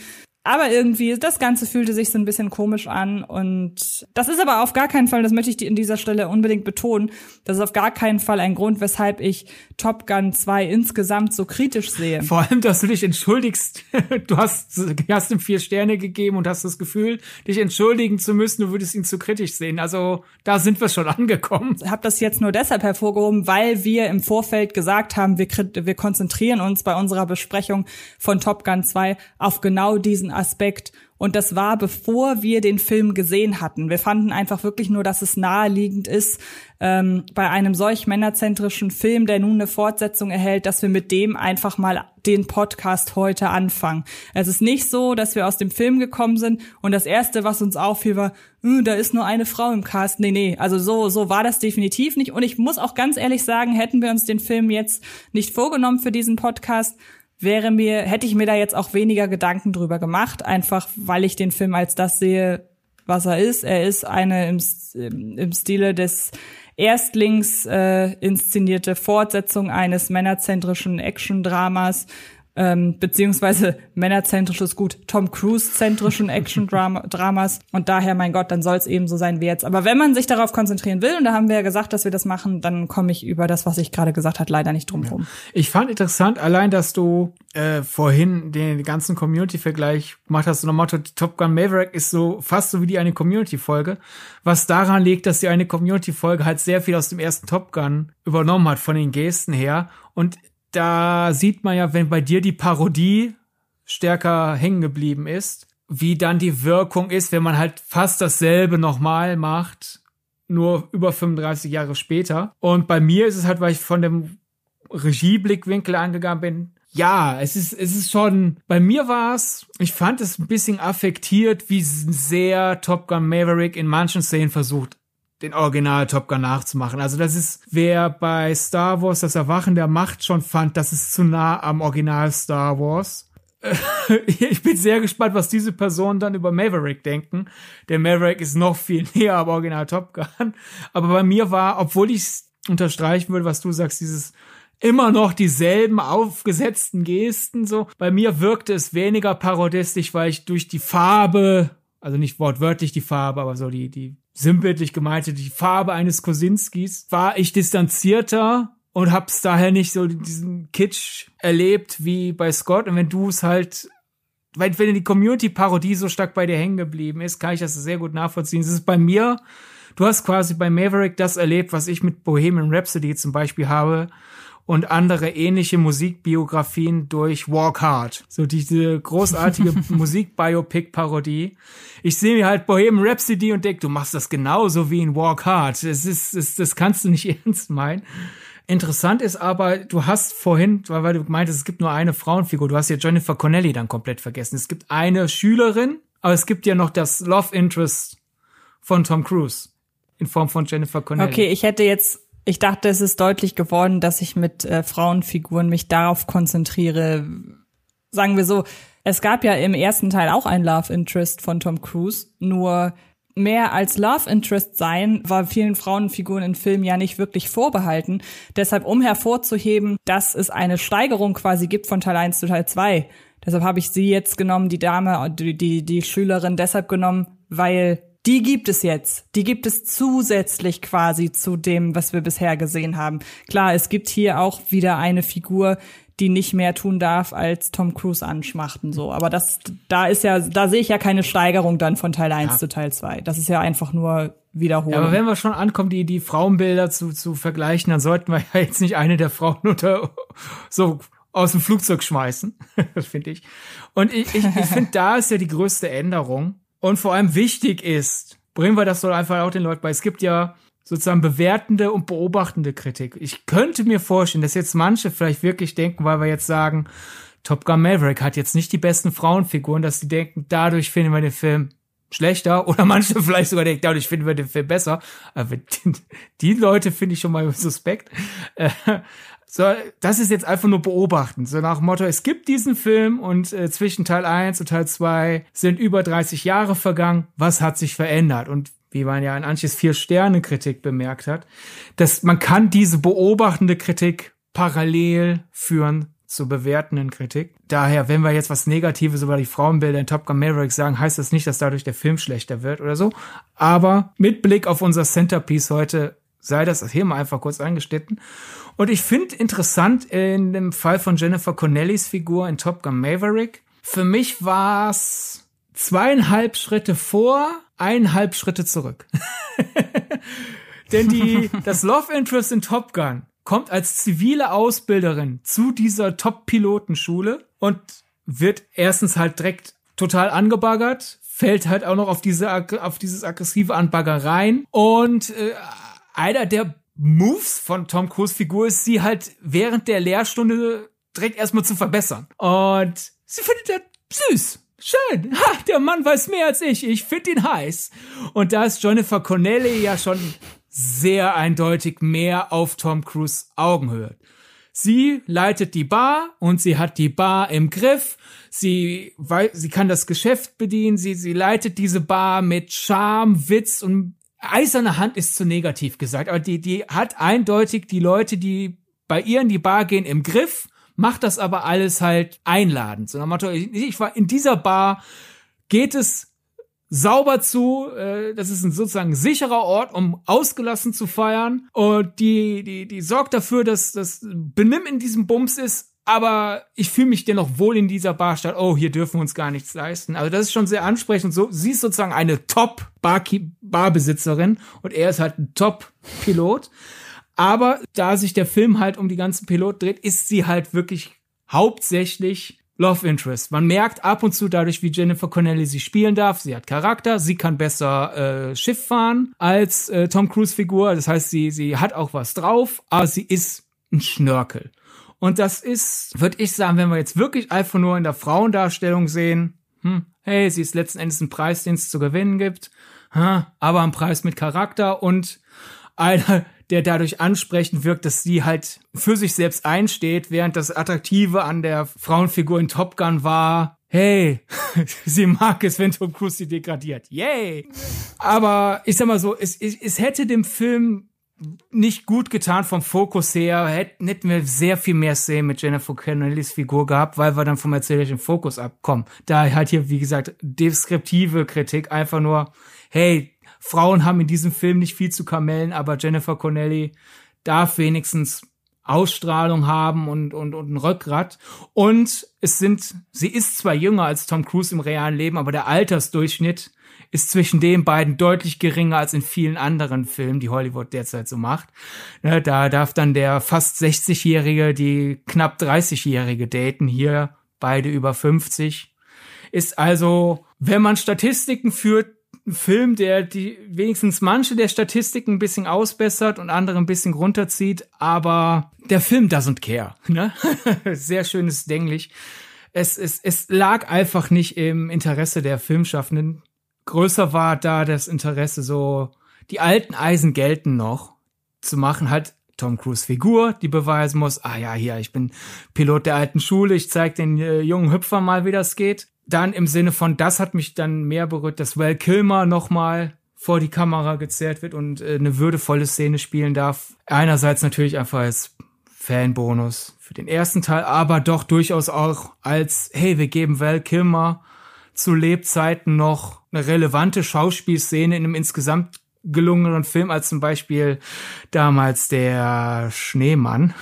aber irgendwie, das Ganze fühlte sich so ein bisschen komisch an. Und das ist aber auf gar keinen Fall, das möchte ich in dieser Stelle unbedingt betonen, das ist auf gar keinen Fall ein Grund, weshalb ich Top Gun 2 insgesamt so kritisch sehe. Vor allem, dass du dich entschuldigst. Du hast, hast ihm vier Sterne gegeben und hast das Gefühl, dich entschuldigen zu müssen, du würdest ihn zu kritisch sehen. Also da sind wir schon angekommen. Ich habe das jetzt nur deshalb hervorgehoben, weil wir im Vorfeld gesagt haben, wir, wir konzentrieren uns bei unserer Besprechung von Top Gun 2 auf genau diesen diesen Aspekt. Und das war, bevor wir den Film gesehen hatten. Wir fanden einfach wirklich nur, dass es naheliegend ist, ähm, bei einem solch männerzentrischen Film, der nun eine Fortsetzung erhält, dass wir mit dem einfach mal den Podcast heute anfangen. Es ist nicht so, dass wir aus dem Film gekommen sind und das erste, was uns auffiel, war, äh, da ist nur eine Frau im Cast. Nee, nee, also so, so war das definitiv nicht. Und ich muss auch ganz ehrlich sagen, hätten wir uns den Film jetzt nicht vorgenommen für diesen Podcast, wäre mir, hätte ich mir da jetzt auch weniger Gedanken drüber gemacht, einfach weil ich den Film als das sehe, was er ist. Er ist eine im, im Stile des Erstlings äh, inszenierte Fortsetzung eines männerzentrischen Action-Dramas ähm, beziehungsweise männerzentrisches Gut, Tom Cruise-zentrischen Action-Dramas. Und daher, mein Gott, dann soll es eben so sein wie jetzt. Aber wenn man sich darauf konzentrieren will, und da haben wir ja gesagt, dass wir das machen, dann komme ich über das, was ich gerade gesagt hat, leider nicht drum rum. Ich fand interessant, allein, dass du äh, vorhin den ganzen Community-Vergleich gemacht hast, so Motto, Top Gun Maverick ist so fast so wie die eine Community-Folge, was daran liegt, dass die eine Community-Folge halt sehr viel aus dem ersten Top Gun übernommen hat, von den Gesten her. Und da sieht man ja, wenn bei dir die Parodie stärker hängen geblieben ist, wie dann die Wirkung ist, wenn man halt fast dasselbe nochmal macht, nur über 35 Jahre später. Und bei mir ist es halt, weil ich von dem Regieblickwinkel angegangen bin, ja, es ist, es ist schon, bei mir war es, ich fand es ein bisschen affektiert, wie sehr Top Gun Maverick in manchen Szenen versucht den Original Top Gun nachzumachen. Also das ist, wer bei Star Wars das Erwachen der Macht schon fand, das ist zu nah am Original Star Wars. ich bin sehr gespannt, was diese Personen dann über Maverick denken. Der Maverick ist noch viel näher am Original Top Gun. Aber bei mir war, obwohl ich unterstreichen würde, was du sagst, dieses immer noch dieselben aufgesetzten Gesten so. Bei mir wirkte es weniger parodistisch, weil ich durch die Farbe, also nicht wortwörtlich die Farbe, aber so die, die sinnbildlich gemeinte, die Farbe eines Kosinskis, war ich distanzierter und hab's daher nicht so diesen Kitsch erlebt wie bei Scott. Und wenn du es halt, wenn, wenn die Community-Parodie so stark bei dir hängen geblieben ist, kann ich das sehr gut nachvollziehen. Es ist bei mir, du hast quasi bei Maverick das erlebt, was ich mit Bohemian Rhapsody zum Beispiel habe und andere ähnliche Musikbiografien durch Walk Hard. So diese großartige Musikbiopic-Parodie. Ich sehe mir halt Bohemian Rhapsody und denke, du machst das genauso wie in Walk Hard. Das ist, das, das kannst du nicht ernst meinen. Interessant ist aber, du hast vorhin, weil du meintest, es gibt nur eine Frauenfigur, du hast ja Jennifer Connelly dann komplett vergessen. Es gibt eine Schülerin, aber es gibt ja noch das Love Interest von Tom Cruise in Form von Jennifer Connelly. Okay, ich hätte jetzt ich dachte, es ist deutlich geworden, dass ich mit äh, Frauenfiguren mich darauf konzentriere. Sagen wir so, es gab ja im ersten Teil auch ein Love Interest von Tom Cruise, nur mehr als Love Interest sein, war vielen Frauenfiguren in Filmen ja nicht wirklich vorbehalten. Deshalb, um hervorzuheben, dass es eine Steigerung quasi gibt von Teil 1 zu Teil 2. Deshalb habe ich sie jetzt genommen, die Dame, die, die, die Schülerin deshalb genommen, weil die gibt es jetzt. Die gibt es zusätzlich quasi zu dem, was wir bisher gesehen haben. Klar, es gibt hier auch wieder eine Figur, die nicht mehr tun darf, als Tom Cruise anschmachten, so. Aber das, da ist ja, da sehe ich ja keine Steigerung dann von Teil 1 ja. zu Teil 2. Das ist ja einfach nur wiederholen. Ja, aber wenn wir schon ankommen, die, die Frauenbilder zu, zu vergleichen, dann sollten wir ja jetzt nicht eine der Frauen unter, so aus dem Flugzeug schmeißen, finde ich. Und ich, ich, ich finde, da ist ja die größte Änderung, und vor allem wichtig ist, bringen wir das doch einfach auch den Leuten bei. Es gibt ja sozusagen bewertende und beobachtende Kritik. Ich könnte mir vorstellen, dass jetzt manche vielleicht wirklich denken, weil wir jetzt sagen, Top Gun Maverick hat jetzt nicht die besten Frauenfiguren, dass sie denken, dadurch finden wir den Film schlechter oder manche vielleicht sogar denken, dadurch finden wir den Film besser. Aber die, die Leute finde ich schon mal suspekt. So, das ist jetzt einfach nur beobachten. So nach dem Motto, es gibt diesen Film und äh, zwischen Teil 1 und Teil 2 sind über 30 Jahre vergangen. Was hat sich verändert? Und wie man ja in Anches Vier-Sterne-Kritik bemerkt hat, dass man kann diese beobachtende Kritik parallel führen zur bewertenden Kritik. Daher, wenn wir jetzt was Negatives über die Frauenbilder in Top Gun Maverick sagen, heißt das nicht, dass dadurch der Film schlechter wird oder so. Aber mit Blick auf unser Centerpiece heute sei das hier mal einfach kurz eingeschnitten. Und ich finde interessant in dem Fall von Jennifer Connellys Figur in Top Gun Maverick. Für mich war es zweieinhalb Schritte vor, eineinhalb Schritte zurück. Denn die, das Love Interest in Top Gun kommt als zivile Ausbilderin zu dieser Top-Pilotenschule und wird erstens halt direkt total angebaggert, fällt halt auch noch auf diese auf dieses aggressive Anbagger rein und äh, einer der Moves von Tom Cruise Figur ist, sie halt während der Lehrstunde direkt erstmal zu verbessern. Und sie findet er süß. Schön. Ha, der Mann weiß mehr als ich. Ich finde ihn heiß. Und da ist Jennifer Connelly ja schon sehr eindeutig mehr auf Tom Cruise Augenhöhe. Sie leitet die Bar und sie hat die Bar im Griff. Sie, weil, sie kann das Geschäft bedienen. Sie, sie leitet diese Bar mit Charme, Witz und eiserne Hand ist zu negativ gesagt, aber die, die hat eindeutig die Leute, die bei ihr in die Bar gehen, im Griff, macht das aber alles halt einladend. So Motto, ich war in dieser Bar, geht es sauber zu, äh, das ist ein sozusagen sicherer Ort, um ausgelassen zu feiern und die, die, die sorgt dafür, dass das Benimm in diesem Bums ist, aber ich fühle mich dennoch wohl in dieser Bar statt, oh, hier dürfen wir uns gar nichts leisten. Also das ist schon sehr ansprechend. So, sie ist sozusagen eine Top-Barbesitzerin und er ist halt ein Top-Pilot. Aber da sich der Film halt um die ganzen Pilot dreht, ist sie halt wirklich hauptsächlich Love Interest. Man merkt ab und zu dadurch, wie Jennifer Connelly sie spielen darf. Sie hat Charakter, sie kann besser äh, Schiff fahren als äh, Tom Cruise Figur. Das heißt, sie sie hat auch was drauf, aber sie ist ein Schnörkel. Und das ist, würde ich sagen, wenn wir jetzt wirklich einfach nur in der Frauendarstellung sehen, hm, hey, sie ist letzten Endes ein Preis, den es zu gewinnen gibt. aber am Preis mit Charakter und einer, der dadurch ansprechend wirkt, dass sie halt für sich selbst einsteht, während das Attraktive an der Frauenfigur in Top Gun war, hey, sie mag es, wenn Tom Cruise sie degradiert. Yay! Aber ich sag mal so, es, es, es hätte dem Film nicht gut getan vom Fokus her, hätten, hätten wir sehr viel mehr Szenen mit Jennifer Connellys Figur gehabt, weil wir dann vom erzählerischen Fokus abkommen. Da halt hier, wie gesagt, deskriptive Kritik, einfach nur, hey, Frauen haben in diesem Film nicht viel zu kamellen, aber Jennifer Connelly darf wenigstens Ausstrahlung haben und, und, und ein Rückgrat. Und es sind, sie ist zwar jünger als Tom Cruise im realen Leben, aber der Altersdurchschnitt ist zwischen den beiden deutlich geringer als in vielen anderen Filmen, die Hollywood derzeit so macht. Ne, da darf dann der fast 60-Jährige die knapp 30-Jährige daten, hier beide über 50. Ist also, wenn man Statistiken führt, ein Film, der die wenigstens manche der Statistiken ein bisschen ausbessert und andere ein bisschen runterzieht, aber der Film doesn't care. Ne? Sehr schönes Denglisch. Es, es, es lag einfach nicht im Interesse der Filmschaffenden. Größer war da das Interesse, so die alten Eisen gelten noch zu machen, halt Tom Cruise Figur, die beweisen muss, ah ja, hier, ich bin Pilot der alten Schule, ich zeig den äh, jungen Hüpfer mal, wie das geht dann im Sinne von, das hat mich dann mehr berührt, dass Val Kilmer nochmal vor die Kamera gezerrt wird und äh, eine würdevolle Szene spielen darf. Einerseits natürlich einfach als Fanbonus für den ersten Teil, aber doch durchaus auch als, hey, wir geben Val Kilmer zu Lebzeiten noch eine relevante Schauspielszene in einem insgesamt gelungeneren Film als zum Beispiel damals der Schneemann.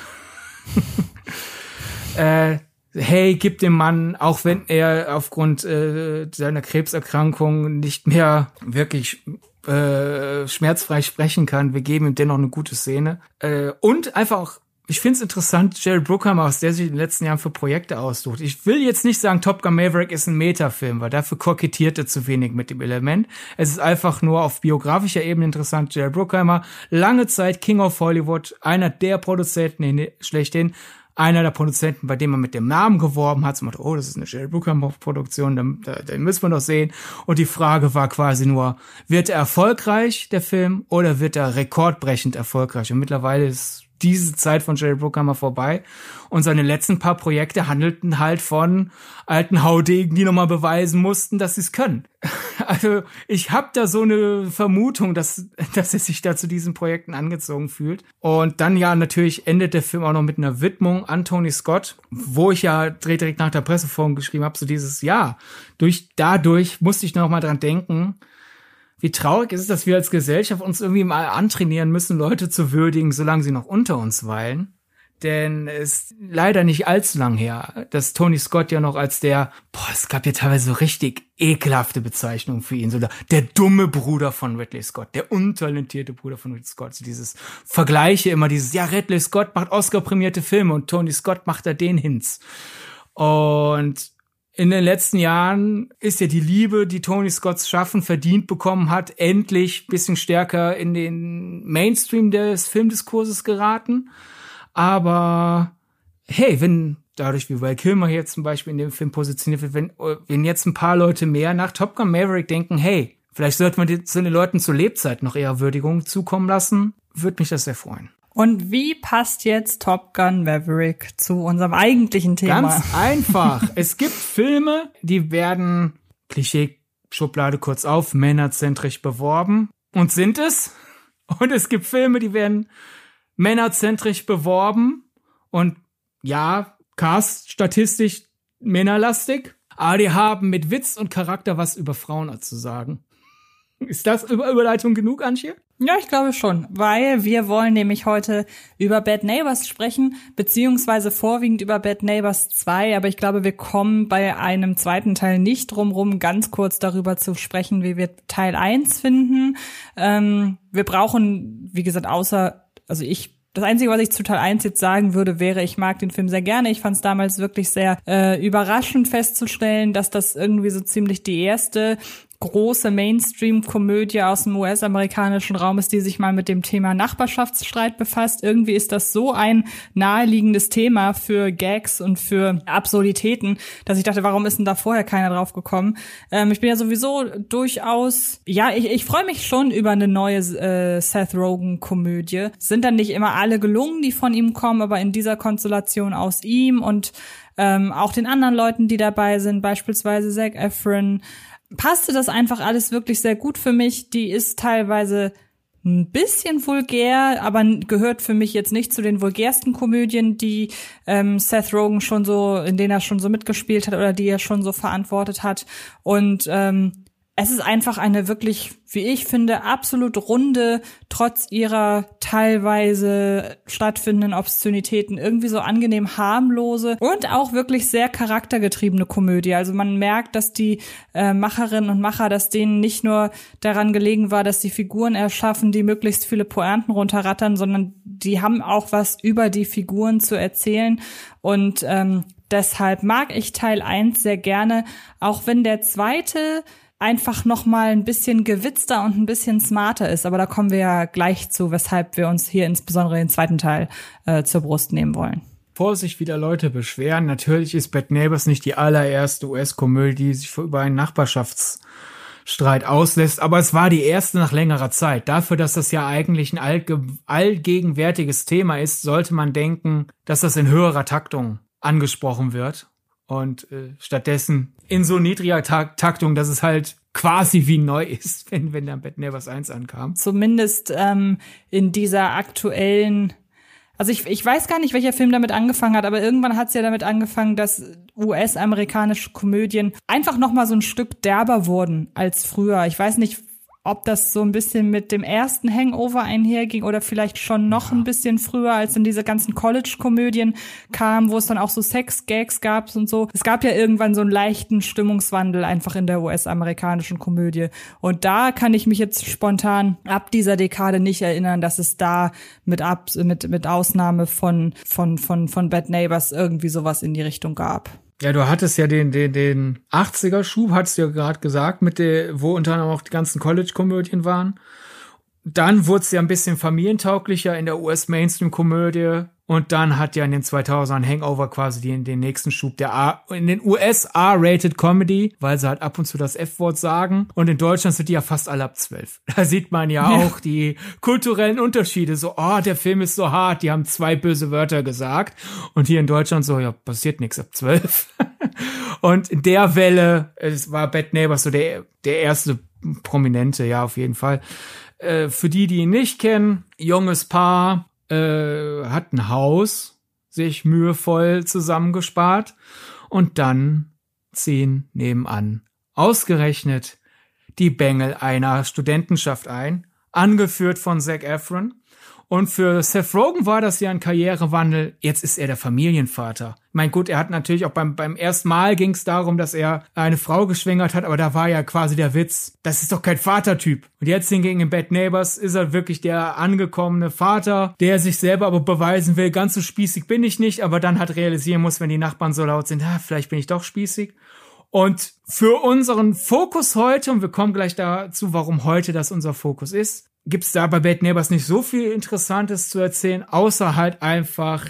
äh, hey, gib dem Mann, auch wenn er aufgrund äh, seiner Krebserkrankung nicht mehr wirklich äh, schmerzfrei sprechen kann, wir geben ihm dennoch eine gute Szene. Äh, und einfach auch ich finde es interessant, Jerry Bruckheimer, was der sich in den letzten Jahren für Projekte aussucht. Ich will jetzt nicht sagen, Top Gun Maverick ist ein Metafilm, weil dafür kokettiert er zu wenig mit dem Element. Es ist einfach nur auf biografischer Ebene interessant. Jerry Bruckheimer, lange Zeit King of Hollywood, einer der Produzenten schlechthin, einer der Produzenten, bei dem man mit dem Namen geworben hat, so meinte, oh, das ist eine Jerry Bruckheimer-Produktion, den müssen wir doch sehen. Und die Frage war quasi nur, wird er erfolgreich, der Film, oder wird er rekordbrechend erfolgreich? Und mittlerweile ist diese Zeit von Jerry Bruckheimer vorbei. Und seine letzten paar Projekte handelten halt von alten Haudegen, die nochmal beweisen mussten, dass sie es können. Also ich habe da so eine Vermutung, dass, dass er sich da zu diesen Projekten angezogen fühlt. Und dann ja, natürlich endet der Film auch noch mit einer Widmung an Tony Scott, wo ich ja direkt nach der Presseform geschrieben habe, so dieses Ja, durch dadurch musste ich noch mal dran denken, wie traurig ist es, dass wir als Gesellschaft uns irgendwie mal antrainieren müssen, Leute zu würdigen, solange sie noch unter uns weilen. Denn es ist leider nicht allzu lang her, dass Tony Scott ja noch als der, boah, es gab ja teilweise so richtig ekelhafte Bezeichnungen für ihn, so der, der dumme Bruder von Ridley Scott, der untalentierte Bruder von Ridley Scott, so dieses Vergleiche immer dieses, ja, Ridley Scott macht Oscar-prämierte Filme und Tony Scott macht da den Hinz. Und in den letzten Jahren ist ja die Liebe, die Tony Scotts Schaffen verdient bekommen hat, endlich bisschen stärker in den Mainstream des Filmdiskurses geraten. Aber hey, wenn dadurch wie Val Kilmer jetzt zum Beispiel in dem Film positioniert wird, wenn, wenn jetzt ein paar Leute mehr nach Top Gun Maverick denken, hey, vielleicht sollte man den Leuten zur Lebzeit noch eher Würdigung zukommen lassen, würde mich das sehr freuen. Und wie passt jetzt Top Gun Maverick zu unserem eigentlichen Thema? Ganz einfach. es gibt Filme, die werden Klischee Schublade kurz auf, männerzentrisch beworben und sind es. Und es gibt Filme, die werden männerzentrisch beworben und ja, Cast statistisch männerlastig, aber die haben mit Witz und Charakter was über Frauen zu sagen. Ist das Über Überleitung genug, Antje? Ja, ich glaube schon, weil wir wollen nämlich heute über Bad Neighbors sprechen, beziehungsweise vorwiegend über Bad Neighbors 2, aber ich glaube, wir kommen bei einem zweiten Teil nicht drumrum, ganz kurz darüber zu sprechen, wie wir Teil 1 finden. Ähm, wir brauchen, wie gesagt, außer, also ich das Einzige, was ich zu Teil 1 jetzt sagen würde, wäre, ich mag den Film sehr gerne. Ich fand es damals wirklich sehr äh, überraschend festzustellen, dass das irgendwie so ziemlich die erste große Mainstream-Komödie aus dem US-amerikanischen Raum ist, die sich mal mit dem Thema Nachbarschaftsstreit befasst. Irgendwie ist das so ein naheliegendes Thema für Gags und für Absurditäten, dass ich dachte, warum ist denn da vorher keiner drauf gekommen? Ähm, ich bin ja sowieso durchaus, ja, ich, ich freue mich schon über eine neue äh, Seth Rogen-Komödie. Sind dann nicht immer alle gelungen, die von ihm kommen, aber in dieser Konstellation aus ihm und ähm, auch den anderen Leuten, die dabei sind, beispielsweise Zac Efron, passte das einfach alles wirklich sehr gut für mich. Die ist teilweise ein bisschen vulgär, aber gehört für mich jetzt nicht zu den vulgärsten Komödien, die ähm, Seth Rogen schon so, in denen er schon so mitgespielt hat oder die er schon so verantwortet hat. Und ähm, es ist einfach eine wirklich, wie ich finde, absolut runde, trotz ihrer teilweise stattfindenden Obszönitäten, irgendwie so angenehm harmlose und auch wirklich sehr charaktergetriebene Komödie. Also man merkt, dass die äh, Macherinnen und Macher, dass denen nicht nur daran gelegen war, dass die Figuren erschaffen, die möglichst viele Pointen runterrattern, sondern die haben auch was über die Figuren zu erzählen. Und ähm, deshalb mag ich Teil 1 sehr gerne, auch wenn der zweite einfach noch mal ein bisschen gewitzter und ein bisschen smarter ist. Aber da kommen wir ja gleich zu, weshalb wir uns hier insbesondere den zweiten Teil äh, zur Brust nehmen wollen. Bevor sich wieder Leute beschweren, natürlich ist Bad Neighbors nicht die allererste US-Komödie, die sich über einen Nachbarschaftsstreit auslässt, aber es war die erste nach längerer Zeit. Dafür, dass das ja eigentlich ein allgegenwärtiges Thema ist, sollte man denken, dass das in höherer Taktung angesprochen wird und äh, stattdessen in so niedriger Takt Taktung, dass es halt quasi wie neu ist, wenn, wenn dann Bad Neighbors 1 ankam. Zumindest ähm, in dieser aktuellen also ich, ich weiß gar nicht, welcher Film damit angefangen hat, aber irgendwann hat es ja damit angefangen, dass US-amerikanische Komödien einfach noch mal so ein Stück derber wurden als früher. Ich weiß nicht, ob das so ein bisschen mit dem ersten Hangover einherging oder vielleicht schon noch ein bisschen früher, als dann diese ganzen College-Komödien kamen, wo es dann auch so Sex-Gags gab und so. Es gab ja irgendwann so einen leichten Stimmungswandel einfach in der US-amerikanischen Komödie. Und da kann ich mich jetzt spontan ab dieser Dekade nicht erinnern, dass es da mit ab, mit, mit Ausnahme von, von, von, von Bad Neighbors irgendwie sowas in die Richtung gab. Ja, du hattest ja den, den, den 80er-Schub, hattest du ja gerade gesagt, mit der, wo unter anderem auch die ganzen College-Komödien waren. Dann wurde es ja ein bisschen familientauglicher in der US-Mainstream-Komödie. Und dann hat ja in den 2000ern Hangover quasi den, den nächsten Schub der A, in den US R-Rated Comedy, weil sie halt ab und zu das F-Wort sagen. Und in Deutschland sind die ja fast alle ab 12. Da sieht man ja, ja auch die kulturellen Unterschiede. So, oh, der Film ist so hart, die haben zwei böse Wörter gesagt. Und hier in Deutschland so, ja, passiert nichts ab 12. und in der Welle, es war Bad Neighbors so der, der erste Prominente, ja, auf jeden Fall. Äh, für die, die ihn nicht kennen, junges Paar, äh, hat ein Haus sich mühevoll zusammengespart und dann ziehen nebenan. Ausgerechnet die Bengel einer Studentenschaft ein, angeführt von Zac Efron, und für Seth Rogen war das ja ein Karrierewandel. Jetzt ist er der Familienvater. Mein gut, er hat natürlich auch beim, beim ersten Mal ging es darum, dass er eine Frau geschwängert hat, aber da war ja quasi der Witz. Das ist doch kein Vatertyp. Und jetzt hingegen in Bad Neighbors ist er wirklich der angekommene Vater, der sich selber aber beweisen will, ganz so spießig bin ich nicht, aber dann halt realisieren muss, wenn die Nachbarn so laut sind, ah, vielleicht bin ich doch spießig. Und für unseren Fokus heute, und wir kommen gleich dazu, warum heute das unser Fokus ist, gibt's da bei Bad Neighbors nicht so viel Interessantes zu erzählen, außer halt einfach,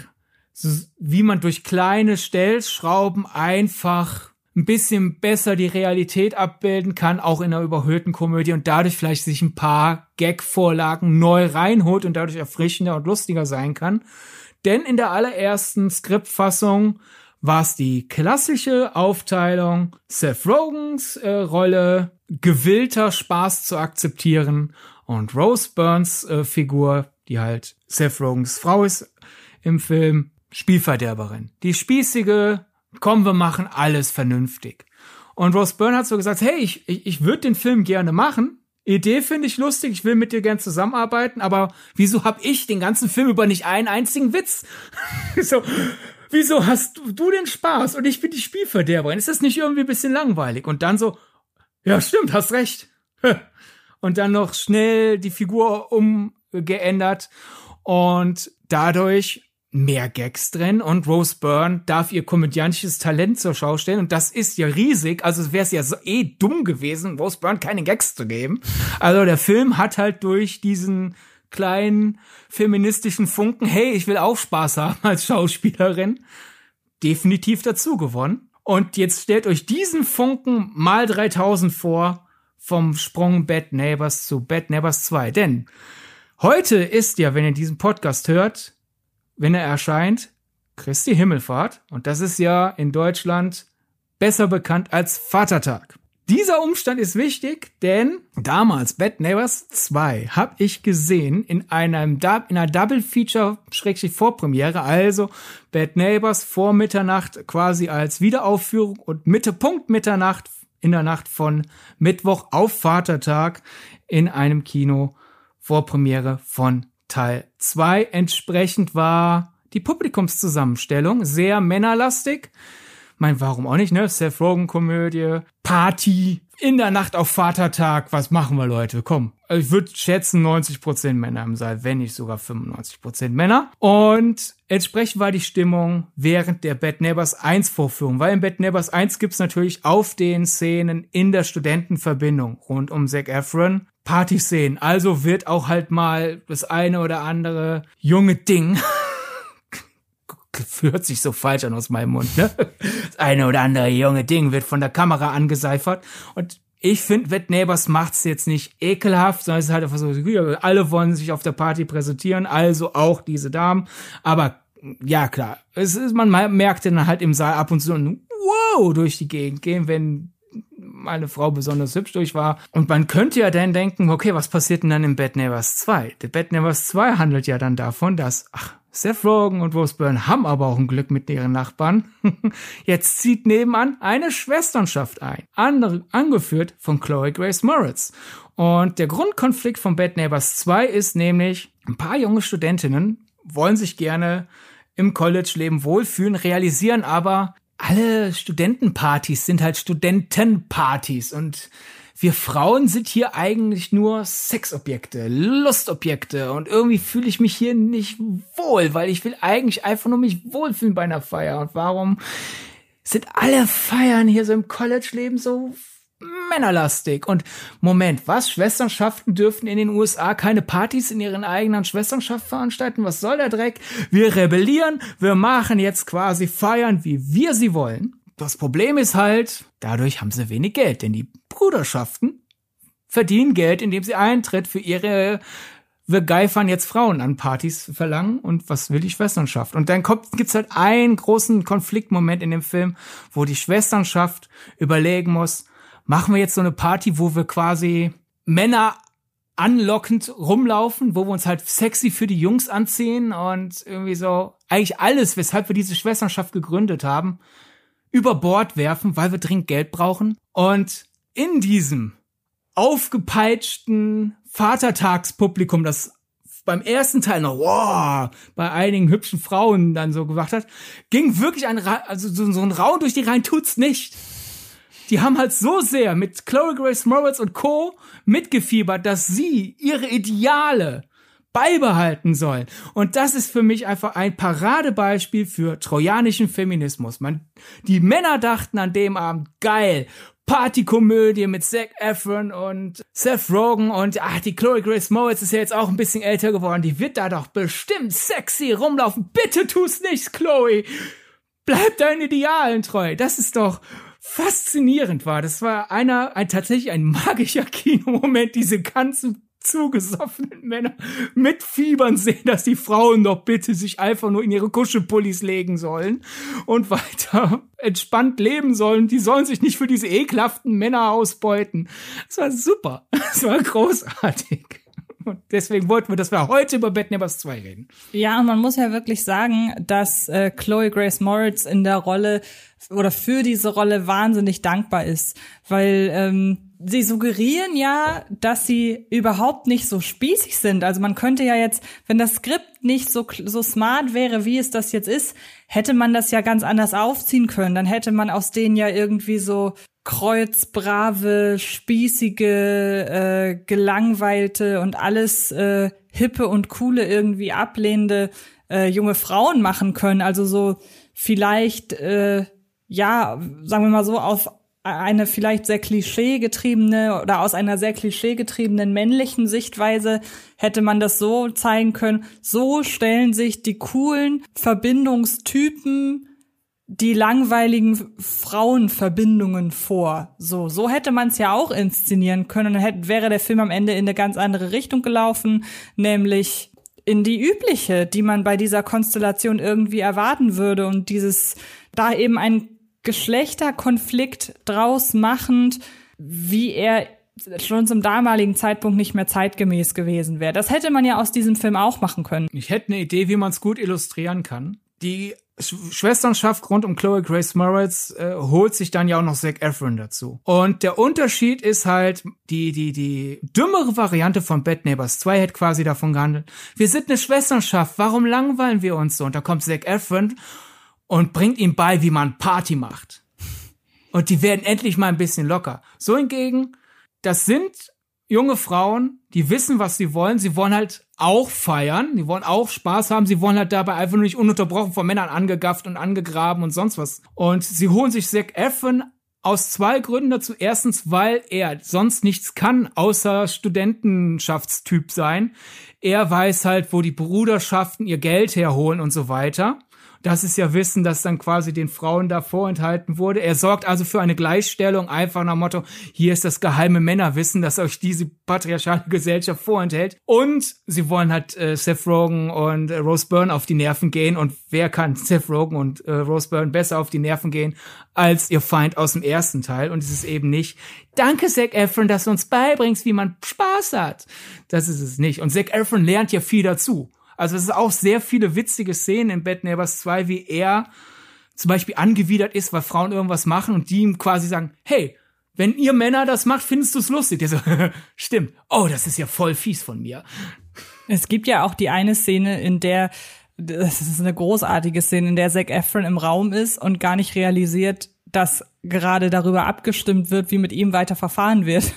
wie man durch kleine Stellschrauben einfach ein bisschen besser die Realität abbilden kann, auch in einer überhöhten Komödie und dadurch vielleicht sich ein paar Gag-Vorlagen neu reinholt und dadurch erfrischender und lustiger sein kann. Denn in der allerersten Skriptfassung war es die klassische Aufteilung Seth Rogans äh, Rolle, gewillter Spaß zu akzeptieren und Rose Burns äh, Figur, die halt Seth Rogans Frau ist im Film, Spielverderberin. Die spießige, komm, wir machen alles vernünftig. Und Rose Byrne hat so gesagt, hey, ich, ich, ich würde den Film gerne machen. Idee finde ich lustig, ich will mit dir gern zusammenarbeiten, aber wieso hab ich den ganzen Film über nicht einen einzigen Witz? so, wieso hast du den Spaß und ich bin die Spielverderberin? Ist das nicht irgendwie ein bisschen langweilig? Und dann so, ja, stimmt, hast recht und dann noch schnell die Figur umgeändert und dadurch mehr Gags drin und Rose Byrne darf ihr komödiantisches Talent zur Schau stellen und das ist ja riesig, also wäre es ja so eh dumm gewesen, Rose Byrne keine Gags zu geben. Also der Film hat halt durch diesen kleinen feministischen Funken, hey, ich will auch Spaß haben als Schauspielerin, definitiv dazu gewonnen. Und jetzt stellt euch diesen Funken mal 3000 vor vom Sprung Bad Neighbors zu Bad Neighbors 2. Denn heute ist ja, wenn ihr diesen Podcast hört, wenn er erscheint, Christi Himmelfahrt. Und das ist ja in Deutschland besser bekannt als Vatertag. Dieser Umstand ist wichtig, denn damals Bad Neighbors 2 habe ich gesehen in einem in einer Double Feature Schrägstrich Vorpremiere, also Bad Neighbors vor Mitternacht quasi als Wiederaufführung und Mitte Punkt Mitternacht in der Nacht von Mittwoch auf Vatertag in einem Kino Vorpremiere von Teil 2. Entsprechend war die Publikumszusammenstellung sehr männerlastig. Mein, warum auch nicht, ne? Seth Rogen Komödie, Party, in der Nacht auf Vatertag. Was machen wir, Leute? Komm. Also ich würde schätzen 90% Männer im Saal, wenn nicht sogar 95% Männer. Und entsprechend war die Stimmung während der Bad Neighbors 1 Vorführung, weil in Bad Neighbors 1 gibt's natürlich auf den Szenen in der Studentenverbindung rund um Zac Efron Partyszenen. Also wird auch halt mal das eine oder andere junge Ding hört sich so falsch an aus meinem Mund, ne? Das eine oder andere junge Ding wird von der Kamera angeseifert und ich finde, Wet Neighbors macht's jetzt nicht ekelhaft, sondern es ist halt einfach so, alle wollen sich auf der Party präsentieren, also auch diese Damen. Aber ja, klar, es ist, man merkt dann halt im Saal ab und zu wow durch die Gegend gehen, wenn meine Frau besonders hübsch durch war. Und man könnte ja dann denken, okay, was passiert denn dann im Bad Neighbors 2? Der Bad Neighbors 2 handelt ja dann davon, dass, ach, Seth Rogen und Rose Byrne haben aber auch ein Glück mit ihren Nachbarn. Jetzt zieht nebenan eine Schwesternschaft ein, andere, angeführt von Chloe Grace Moritz. Und der Grundkonflikt von Bad Neighbors 2 ist nämlich, ein paar junge Studentinnen wollen sich gerne im College-Leben wohlfühlen, realisieren aber, alle Studentenpartys sind halt Studentenpartys und wir Frauen sind hier eigentlich nur Sexobjekte, Lustobjekte und irgendwie fühle ich mich hier nicht wohl, weil ich will eigentlich einfach nur mich wohlfühlen bei einer Feier. Und warum sind alle Feiern hier so im College-Leben so männerlastig. Und Moment, was? Schwesternschaften dürfen in den USA keine Partys in ihren eigenen Schwesternschaft veranstalten? Was soll der Dreck? Wir rebellieren, wir machen jetzt quasi Feiern, wie wir sie wollen. Das Problem ist halt, dadurch haben sie wenig Geld, denn die Bruderschaften verdienen Geld, indem sie Eintritt für ihre wir geifern jetzt Frauen an Partys verlangen und was will die Schwesternschaft? Und dann kommt, gibt's halt einen großen Konfliktmoment in dem Film, wo die Schwesternschaft überlegen muss, machen wir jetzt so eine Party, wo wir quasi Männer anlockend rumlaufen, wo wir uns halt sexy für die Jungs anziehen und irgendwie so eigentlich alles, weshalb wir diese Schwesternschaft gegründet haben, über Bord werfen, weil wir dringend Geld brauchen. Und in diesem aufgepeitschten Vatertagspublikum, das beim ersten Teil noch, wow, bei einigen hübschen Frauen dann so gemacht hat, ging wirklich ein, also so, ein Raum durch die Reihen tut's nicht. Die haben halt so sehr mit Chloe Grace Moritz und Co. mitgefiebert, dass sie ihre Ideale beibehalten sollen. Und das ist für mich einfach ein Paradebeispiel für trojanischen Feminismus. Man, die Männer dachten an dem Abend, geil, Partykomödie mit Zac Efron und Seth Rogen und ach, die Chloe Grace Moritz ist ja jetzt auch ein bisschen älter geworden. Die wird da doch bestimmt sexy rumlaufen. Bitte tu's nicht, Chloe. Bleib deinen Idealen treu. Das ist doch faszinierend war. Das war einer, ein tatsächlich ein magischer Kinomoment, diese ganzen zugesoffenen Männer mit Fiebern sehen, dass die Frauen doch bitte sich einfach nur in ihre Kuschelpullis legen sollen und weiter entspannt leben sollen. Die sollen sich nicht für diese ekelhaften Männer ausbeuten. Das war super. Das war großartig. Und deswegen wollten wir, dass wir heute über Bad Neighbors 2 reden. Ja, und man muss ja wirklich sagen, dass äh, Chloe Grace Moritz in der Rolle oder für diese Rolle wahnsinnig dankbar ist, weil ähm, sie suggerieren ja, dass sie überhaupt nicht so spießig sind. Also man könnte ja jetzt, wenn das Skript nicht so, so smart wäre, wie es das jetzt ist, hätte man das ja ganz anders aufziehen können. Dann hätte man aus denen ja irgendwie so kreuzbrave, spießige, äh, gelangweilte und alles äh, hippe und coole irgendwie ablehnende äh, junge Frauen machen können. Also so vielleicht, äh, ja, sagen wir mal so, auf eine vielleicht sehr klischeegetriebene oder aus einer sehr klischeegetriebenen männlichen Sichtweise hätte man das so zeigen können. So stellen sich die coolen Verbindungstypen die langweiligen Frauenverbindungen vor. So, so hätte man es ja auch inszenieren können. Dann hätte, wäre der Film am Ende in eine ganz andere Richtung gelaufen, nämlich in die übliche, die man bei dieser Konstellation irgendwie erwarten würde und dieses da eben ein Geschlechterkonflikt draus machend, wie er schon zum damaligen Zeitpunkt nicht mehr zeitgemäß gewesen wäre. Das hätte man ja aus diesem Film auch machen können. Ich hätte eine Idee, wie man es gut illustrieren kann. Die Schwesternschaft rund um Chloe Grace Moritz äh, holt sich dann ja auch noch Zac Efron dazu. Und der Unterschied ist halt, die, die, die dümmere Variante von Bad Neighbors 2 hätte quasi davon gehandelt, wir sind eine Schwesternschaft, warum langweilen wir uns so? Und da kommt Zac Efron und bringt ihm bei, wie man Party macht. Und die werden endlich mal ein bisschen locker. So hingegen, das sind junge Frauen, die wissen, was sie wollen. Sie wollen halt auch feiern, die wollen auch Spaß haben, sie wollen halt dabei einfach nur nicht ununterbrochen von Männern angegafft und angegraben und sonst was. Und sie holen sich Zac Efron aus zwei Gründen dazu. Erstens, weil er sonst nichts kann, außer Studentenschaftstyp sein. Er weiß halt, wo die Bruderschaften ihr Geld herholen und so weiter. Das ist ja Wissen, das dann quasi den Frauen da vorenthalten wurde. Er sorgt also für eine Gleichstellung, einfach nach Motto, hier ist das geheime Männerwissen, das euch diese patriarchale Gesellschaft vorenthält. Und sie wollen halt äh, Seth Rogen und äh, Rose Byrne auf die Nerven gehen. Und wer kann Seth Rogen und äh, Rose Byrne besser auf die Nerven gehen als ihr Feind aus dem ersten Teil? Und es ist eben nicht, danke Zac Efron, dass du uns beibringst, wie man Spaß hat. Das ist es nicht. Und Zac Efron lernt ja viel dazu. Also es ist auch sehr viele witzige Szenen in Bad Neighbors 2, wie er zum Beispiel angewidert ist, weil Frauen irgendwas machen und die ihm quasi sagen, hey, wenn ihr Männer das macht, findest du es lustig. Der so, stimmt. Oh, das ist ja voll fies von mir. Es gibt ja auch die eine Szene, in der das ist eine großartige Szene, in der Zac Efron im Raum ist und gar nicht realisiert, dass gerade darüber abgestimmt wird, wie mit ihm weiter verfahren wird.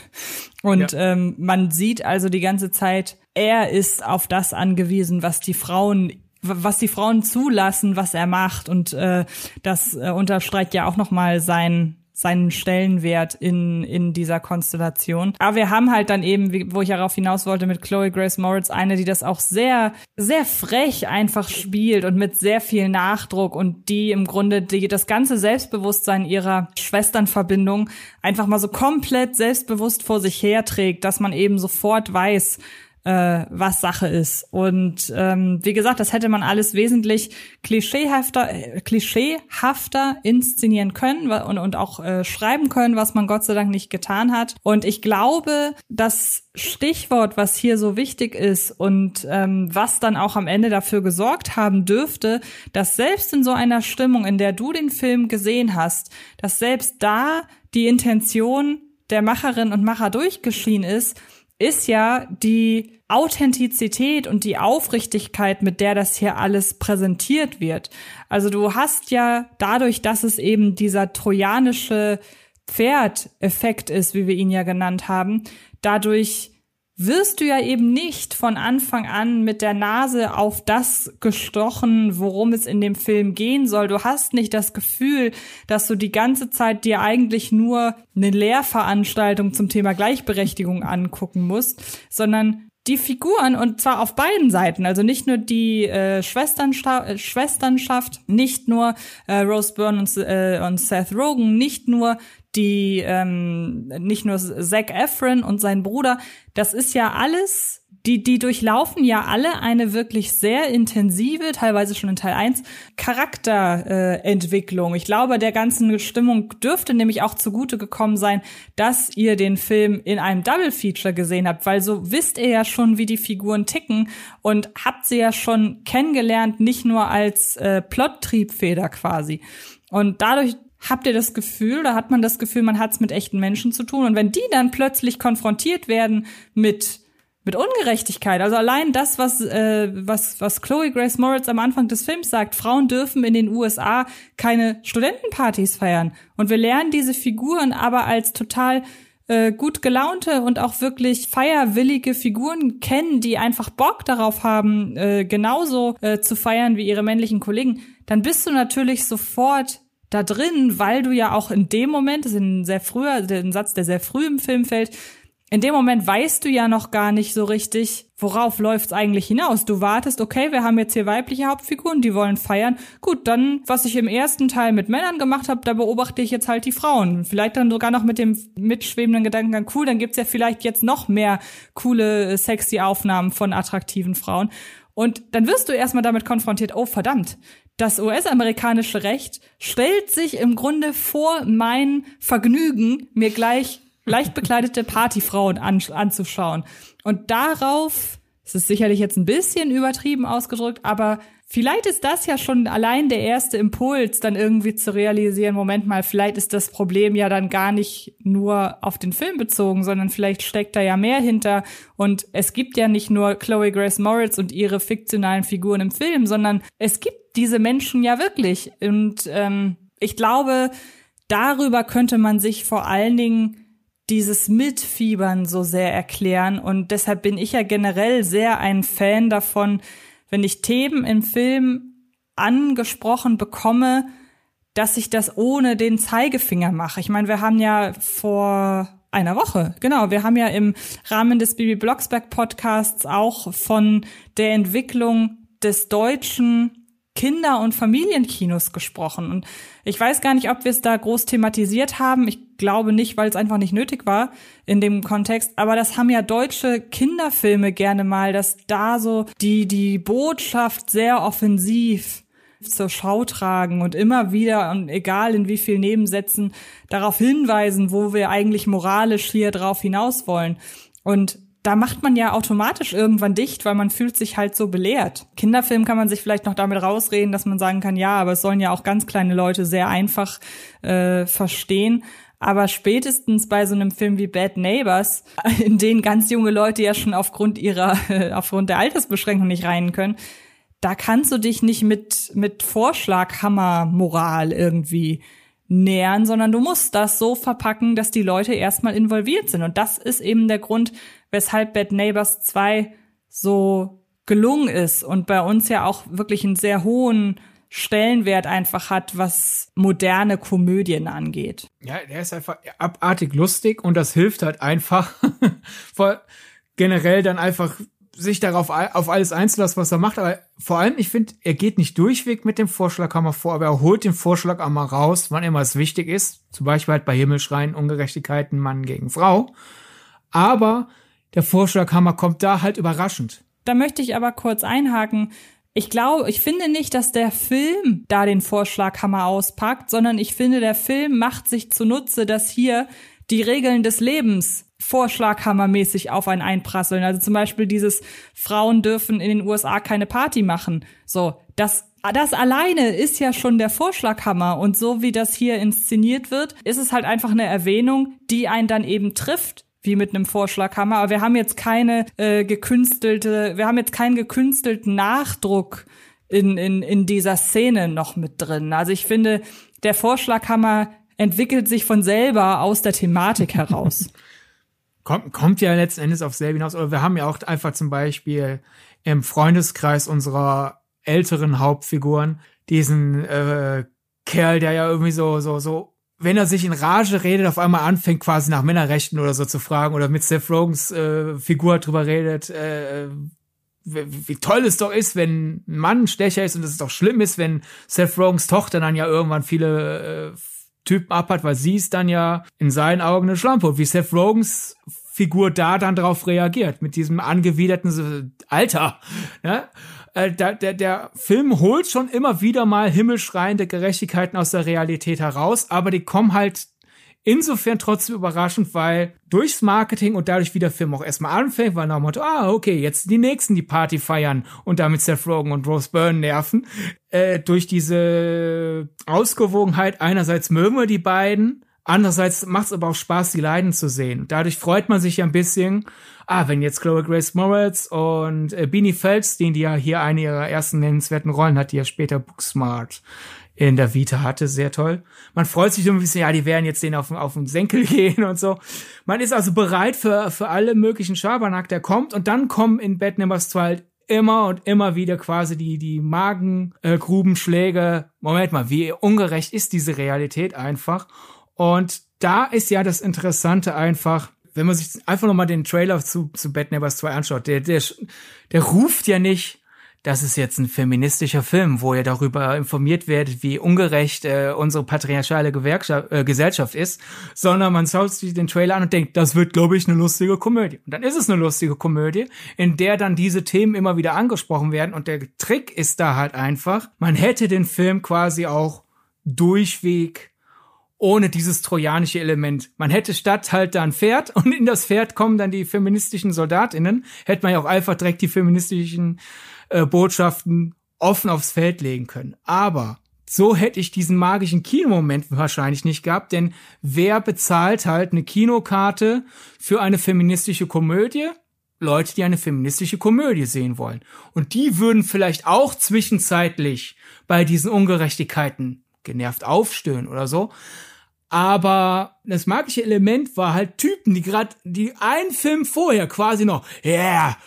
Und ja. ähm, man sieht also die ganze Zeit, er ist auf das angewiesen, was die Frauen was die Frauen zulassen, was er macht und äh, das äh, unterstreicht ja auch noch mal sein seinen Stellenwert in, in dieser Konstellation. Aber wir haben halt dann eben, wo ich darauf hinaus wollte, mit Chloe Grace Moritz eine, die das auch sehr, sehr frech einfach spielt und mit sehr viel Nachdruck und die im Grunde die, das ganze Selbstbewusstsein ihrer Schwesternverbindung einfach mal so komplett selbstbewusst vor sich herträgt, dass man eben sofort weiß, äh, was Sache ist. Und ähm, wie gesagt, das hätte man alles wesentlich klischeehafter, äh, klischeehafter inszenieren können und, und auch äh, schreiben können, was man Gott sei Dank nicht getan hat. Und ich glaube, das Stichwort, was hier so wichtig ist und ähm, was dann auch am Ende dafür gesorgt haben dürfte, dass selbst in so einer Stimmung, in der du den Film gesehen hast, dass selbst da die Intention der Macherin und Macher durchgeschieden ist, ist ja die Authentizität und die Aufrichtigkeit, mit der das hier alles präsentiert wird. Also du hast ja dadurch, dass es eben dieser trojanische Pferd-Effekt ist, wie wir ihn ja genannt haben, dadurch wirst du ja eben nicht von Anfang an mit der Nase auf das gestochen, worum es in dem Film gehen soll. Du hast nicht das Gefühl, dass du die ganze Zeit dir eigentlich nur eine Lehrveranstaltung zum Thema Gleichberechtigung angucken musst, sondern die Figuren und zwar auf beiden Seiten, also nicht nur die äh, Schwesternscha äh, Schwesternschaft, nicht nur äh, Rose Byrne und, äh, und Seth Rogen, nicht nur die ähm, nicht nur Zac Efron und sein Bruder, das ist ja alles die, die durchlaufen ja alle eine wirklich sehr intensive, teilweise schon in Teil 1, Charakterentwicklung. Äh, ich glaube, der ganzen Stimmung dürfte nämlich auch zugute gekommen sein, dass ihr den Film in einem Double Feature gesehen habt, weil so wisst ihr ja schon, wie die Figuren ticken und habt sie ja schon kennengelernt, nicht nur als äh, Plot-Triebfeder quasi. Und dadurch habt ihr das Gefühl, da hat man das Gefühl, man hat es mit echten Menschen zu tun. Und wenn die dann plötzlich konfrontiert werden mit mit Ungerechtigkeit. Also allein das, was, äh, was, was Chloe Grace Moritz am Anfang des Films sagt, Frauen dürfen in den USA keine Studentenpartys feiern. Und wir lernen diese Figuren aber als total äh, gut gelaunte und auch wirklich feierwillige Figuren kennen, die einfach Bock darauf haben, äh, genauso äh, zu feiern wie ihre männlichen Kollegen, dann bist du natürlich sofort da drin, weil du ja auch in dem Moment, das ist ein sehr früher, ein Satz, der sehr früh im Film fällt, in dem Moment weißt du ja noch gar nicht so richtig, worauf läuft's eigentlich hinaus. Du wartest, okay, wir haben jetzt hier weibliche Hauptfiguren, die wollen feiern. Gut, dann, was ich im ersten Teil mit Männern gemacht habe, da beobachte ich jetzt halt die Frauen. Vielleicht dann sogar noch mit dem mitschwebenden Gedanken, cool, dann gibt's ja vielleicht jetzt noch mehr coole, sexy Aufnahmen von attraktiven Frauen. Und dann wirst du erstmal damit konfrontiert, oh verdammt, das US-amerikanische Recht stellt sich im Grunde vor mein Vergnügen, mir gleich leicht bekleidete Partyfrauen an, anzuschauen. Und darauf, es ist sicherlich jetzt ein bisschen übertrieben ausgedrückt, aber vielleicht ist das ja schon allein der erste Impuls, dann irgendwie zu realisieren, Moment mal, vielleicht ist das Problem ja dann gar nicht nur auf den Film bezogen, sondern vielleicht steckt da ja mehr hinter. Und es gibt ja nicht nur Chloe Grace Moritz und ihre fiktionalen Figuren im Film, sondern es gibt diese Menschen ja wirklich. Und ähm, ich glaube, darüber könnte man sich vor allen Dingen dieses Mitfiebern so sehr erklären. Und deshalb bin ich ja generell sehr ein Fan davon, wenn ich Themen im Film angesprochen bekomme, dass ich das ohne den Zeigefinger mache. Ich meine, wir haben ja vor einer Woche, genau, wir haben ja im Rahmen des Bibi Blocksberg Podcasts auch von der Entwicklung des deutschen Kinder- und Familienkinos gesprochen. Und ich weiß gar nicht, ob wir es da groß thematisiert haben. Ich glaube nicht, weil es einfach nicht nötig war in dem Kontext. Aber das haben ja deutsche Kinderfilme gerne mal, dass da so die, die Botschaft sehr offensiv zur Schau tragen und immer wieder, und egal in wie vielen Nebensätzen, darauf hinweisen, wo wir eigentlich moralisch hier drauf hinaus wollen. Und da macht man ja automatisch irgendwann dicht, weil man fühlt sich halt so belehrt. Kinderfilm kann man sich vielleicht noch damit rausreden, dass man sagen kann, ja, aber es sollen ja auch ganz kleine Leute sehr einfach äh, verstehen. Aber spätestens bei so einem Film wie Bad Neighbors, in den ganz junge Leute ja schon aufgrund ihrer, aufgrund der Altersbeschränkung nicht rein können, da kannst du dich nicht mit, mit Vorschlaghammer-Moral irgendwie nähern, sondern du musst das so verpacken, dass die Leute erstmal involviert sind. Und das ist eben der Grund, weshalb Bad Neighbors 2 so gelungen ist und bei uns ja auch wirklich einen sehr hohen Stellenwert einfach hat, was moderne Komödien angeht. Ja, der ist einfach abartig lustig und das hilft halt einfach generell dann einfach sich darauf auf alles einzulassen, was er macht. Aber vor allem, ich finde, er geht nicht durchweg mit dem Vorschlaghammer vor, aber er holt den Vorschlaghammer raus, wann immer es wichtig ist. Zum Beispiel halt bei Himmelschreien, Ungerechtigkeiten, Mann gegen Frau. Aber der Vorschlaghammer kommt da halt überraschend. Da möchte ich aber kurz einhaken. Ich glaube, ich finde nicht, dass der Film da den Vorschlaghammer auspackt, sondern ich finde, der Film macht sich zunutze, dass hier die Regeln des Lebens vorschlaghammermäßig auf einen einprasseln. Also zum Beispiel dieses Frauen dürfen in den USA keine Party machen. So, das das alleine ist ja schon der Vorschlaghammer und so wie das hier inszeniert wird, ist es halt einfach eine Erwähnung, die einen dann eben trifft wie mit einem Vorschlaghammer, aber wir haben jetzt keine äh, gekünstelte, wir haben jetzt keinen gekünstelten Nachdruck in, in, in dieser Szene noch mit drin. Also ich finde, der Vorschlaghammer entwickelt sich von selber aus der Thematik heraus. kommt, kommt ja letzten Endes auf selber hinaus. Oder wir haben ja auch einfach zum Beispiel im Freundeskreis unserer älteren Hauptfiguren diesen äh, Kerl, der ja irgendwie so, so, so wenn er sich in Rage redet, auf einmal anfängt, quasi nach Männerrechten oder so zu fragen oder mit Seth Rogans äh, Figur drüber redet, äh, wie, toll es doch ist, wenn ein Mann ein Stecher ist und es doch schlimm ist, wenn Seth Rogans Tochter dann ja irgendwann viele äh, Typen abhat, weil sie ist dann ja in seinen Augen eine Schlampe. wie Seth Rogans Figur da dann drauf reagiert, mit diesem angewiderten Alter. Ne? Äh, der, der, der Film holt schon immer wieder mal himmelschreiende Gerechtigkeiten aus der Realität heraus, aber die kommen halt insofern trotzdem überraschend, weil durchs Marketing und dadurch, wie der Film auch erstmal anfängt, war nach dem Motto, ah, okay, jetzt die Nächsten, die Party feiern und damit Seth Rogen und Rose Byrne nerven, äh, durch diese Ausgewogenheit, einerseits mögen wir die beiden, Andererseits macht es aber auch Spaß, die Leiden zu sehen. Dadurch freut man sich ja ein bisschen. Ah, wenn jetzt Chloe Grace Moritz und äh, Beanie Feldstein, die ja hier eine ihrer ersten nennenswerten Rollen hat, die ja später Booksmart in der Vita hatte, sehr toll. Man freut sich so ein bisschen, ja, die werden jetzt den auf, auf den Senkel gehen und so. Man ist also bereit für, für alle möglichen Schabernack, der kommt und dann kommen in Bad Numbers 2 halt immer und immer wieder quasi die, die Magengrubenschläge. Äh, Moment mal, wie ungerecht ist diese Realität einfach? Und da ist ja das Interessante einfach, wenn man sich einfach nochmal den Trailer zu, zu Bad Neighbors 2 anschaut, der, der, der ruft ja nicht, das ist jetzt ein feministischer Film, wo ihr darüber informiert werdet, wie ungerecht äh, unsere patriarchale Gewerkschaft, äh, Gesellschaft ist, sondern man schaut sich den Trailer an und denkt, das wird, glaube ich, eine lustige Komödie. Und dann ist es eine lustige Komödie, in der dann diese Themen immer wieder angesprochen werden. Und der Trick ist da halt einfach, man hätte den Film quasi auch durchweg ohne dieses trojanische Element. Man hätte statt halt da ein Pferd und in das Pferd kommen dann die feministischen Soldatinnen, hätte man ja auch einfach direkt die feministischen äh, Botschaften offen aufs Feld legen können. Aber so hätte ich diesen magischen Kinomoment wahrscheinlich nicht gehabt, denn wer bezahlt halt eine Kinokarte für eine feministische Komödie? Leute, die eine feministische Komödie sehen wollen. Und die würden vielleicht auch zwischenzeitlich bei diesen Ungerechtigkeiten genervt aufstöhnen oder so. Aber das magische Element war halt Typen, die gerade die einen Film vorher quasi noch, ja, yeah,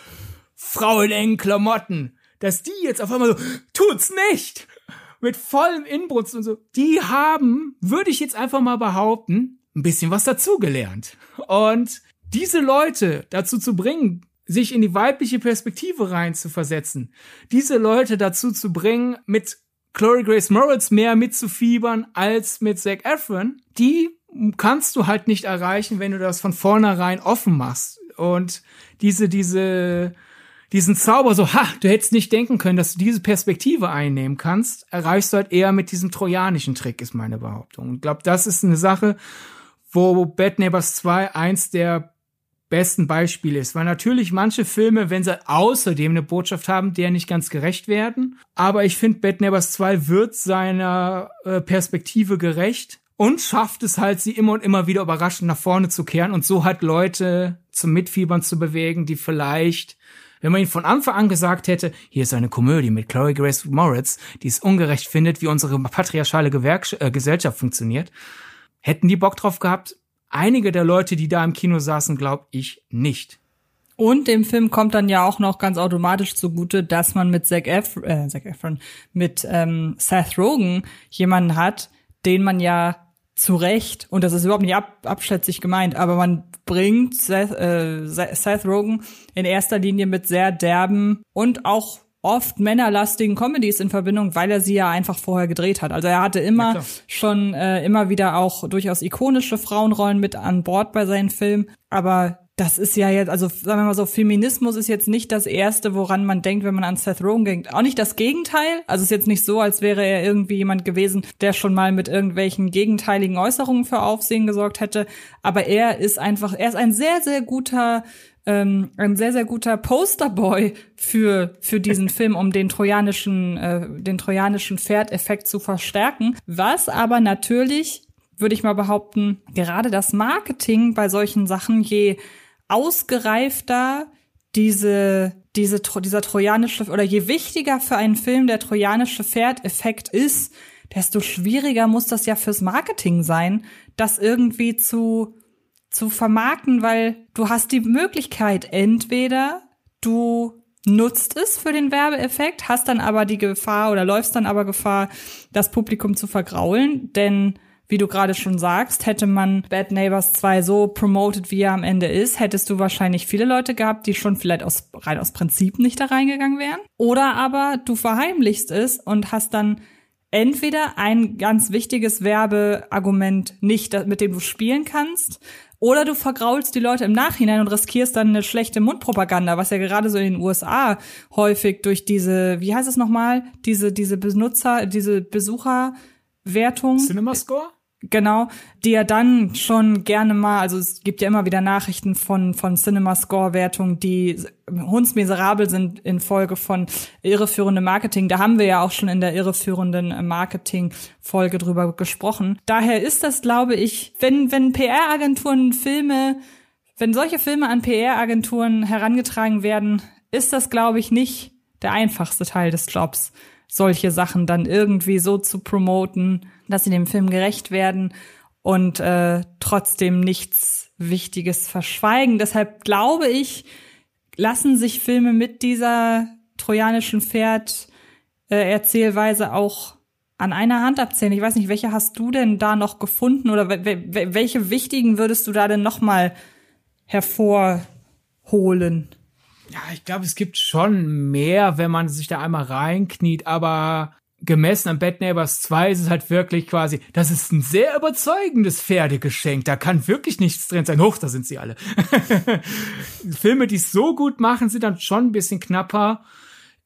Frau in engen Klamotten, dass die jetzt auf einmal so, tut's nicht! Mit vollem Inbrunst und so. Die haben, würde ich jetzt einfach mal behaupten, ein bisschen was dazugelernt. Und diese Leute dazu zu bringen, sich in die weibliche Perspektive rein zu versetzen, diese Leute dazu zu bringen, mit Chloe Grace Moritz mehr mitzufiebern als mit Zac Efron, die kannst du halt nicht erreichen, wenn du das von vornherein offen machst. Und diese, diese, diesen Zauber so, ha, du hättest nicht denken können, dass du diese Perspektive einnehmen kannst, erreichst du halt eher mit diesem trojanischen Trick, ist meine Behauptung. Ich glaube, das ist eine Sache, wo Bad Neighbors 2 eins der besten Beispiel ist. Weil natürlich manche Filme, wenn sie außerdem eine Botschaft haben, der nicht ganz gerecht werden. Aber ich finde, Bad Neighbors 2 wird seiner äh, Perspektive gerecht und schafft es halt, sie immer und immer wieder überraschend nach vorne zu kehren und so halt Leute zum Mitfiebern zu bewegen, die vielleicht wenn man ihn von Anfang an gesagt hätte, hier ist eine Komödie mit Chloe Grace Moritz, die es ungerecht findet, wie unsere patriarchale Gewerks äh, Gesellschaft funktioniert, hätten die Bock drauf gehabt, einige der Leute, die da im Kino saßen, glaube ich nicht. Und dem Film kommt dann ja auch noch ganz automatisch zugute, dass man mit Zac, Ef äh, Zac Efron, mit ähm, Seth Rogen jemanden hat, den man ja zu Recht, und das ist überhaupt nicht ab, abschätzig gemeint, aber man bringt Seth, äh, Seth Rogen in erster Linie mit sehr derben und auch oft männerlastigen Comedies in Verbindung, weil er sie ja einfach vorher gedreht hat. Also er hatte immer schon äh, immer wieder auch durchaus ikonische Frauenrollen mit an Bord bei seinen Filmen, aber das ist ja jetzt, also sagen wir mal so, Feminismus ist jetzt nicht das Erste, woran man denkt, wenn man an Seth Rogen denkt. Auch nicht das Gegenteil. Also es ist jetzt nicht so, als wäre er irgendwie jemand gewesen, der schon mal mit irgendwelchen gegenteiligen Äußerungen für Aufsehen gesorgt hätte. Aber er ist einfach, er ist ein sehr, sehr guter ähm, ein sehr sehr guter Posterboy für für diesen Film, um den trojanischen äh, den trojanischen Pferdeffekt zu verstärken. Was aber natürlich würde ich mal behaupten, gerade das Marketing bei solchen Sachen, je ausgereifter diese diese dieser trojanische oder je wichtiger für einen Film der trojanische Pferdeffekt ist, desto schwieriger muss das ja fürs Marketing sein, das irgendwie zu zu vermarkten, weil du hast die Möglichkeit, entweder du nutzt es für den Werbeeffekt, hast dann aber die Gefahr oder läufst dann aber Gefahr, das Publikum zu vergraulen, denn wie du gerade schon sagst, hätte man Bad Neighbors 2 so promoted, wie er am Ende ist, hättest du wahrscheinlich viele Leute gehabt, die schon vielleicht aus, rein aus Prinzip nicht da reingegangen wären. Oder aber du verheimlichst es und hast dann entweder ein ganz wichtiges Werbeargument nicht, mit dem du spielen kannst, oder du vergraulst die Leute im Nachhinein und riskierst dann eine schlechte Mundpropaganda, was ja gerade so in den USA häufig durch diese, wie heißt es nochmal, diese, diese Benutzer, diese Besucherwertung. Cinema Score? Genau, die ja dann schon gerne mal, also es gibt ja immer wieder Nachrichten von, von Cinema-Score-Wertungen, die hundsmiserabel sind in Folge von irreführendem Marketing. Da haben wir ja auch schon in der irreführenden Marketing-Folge drüber gesprochen. Daher ist das, glaube ich, wenn, wenn PR-Agenturen Filme, wenn solche Filme an PR-Agenturen herangetragen werden, ist das, glaube ich, nicht der einfachste Teil des Jobs solche Sachen dann irgendwie so zu promoten, dass sie dem Film gerecht werden und äh, trotzdem nichts Wichtiges verschweigen. Deshalb glaube ich, lassen sich Filme mit dieser trojanischen Pferd äh, Erzählweise auch an einer Hand abzählen. Ich weiß nicht, welche hast du denn da noch gefunden oder welche wichtigen würdest du da denn noch mal hervorholen? Ja, ich glaube, es gibt schon mehr, wenn man sich da einmal reinkniet, aber gemessen an Bad Neighbors 2 ist es halt wirklich quasi, das ist ein sehr überzeugendes Pferdegeschenk. Da kann wirklich nichts drin sein. Hoch, da sind sie alle. Filme, die es so gut machen, sind dann schon ein bisschen knapper.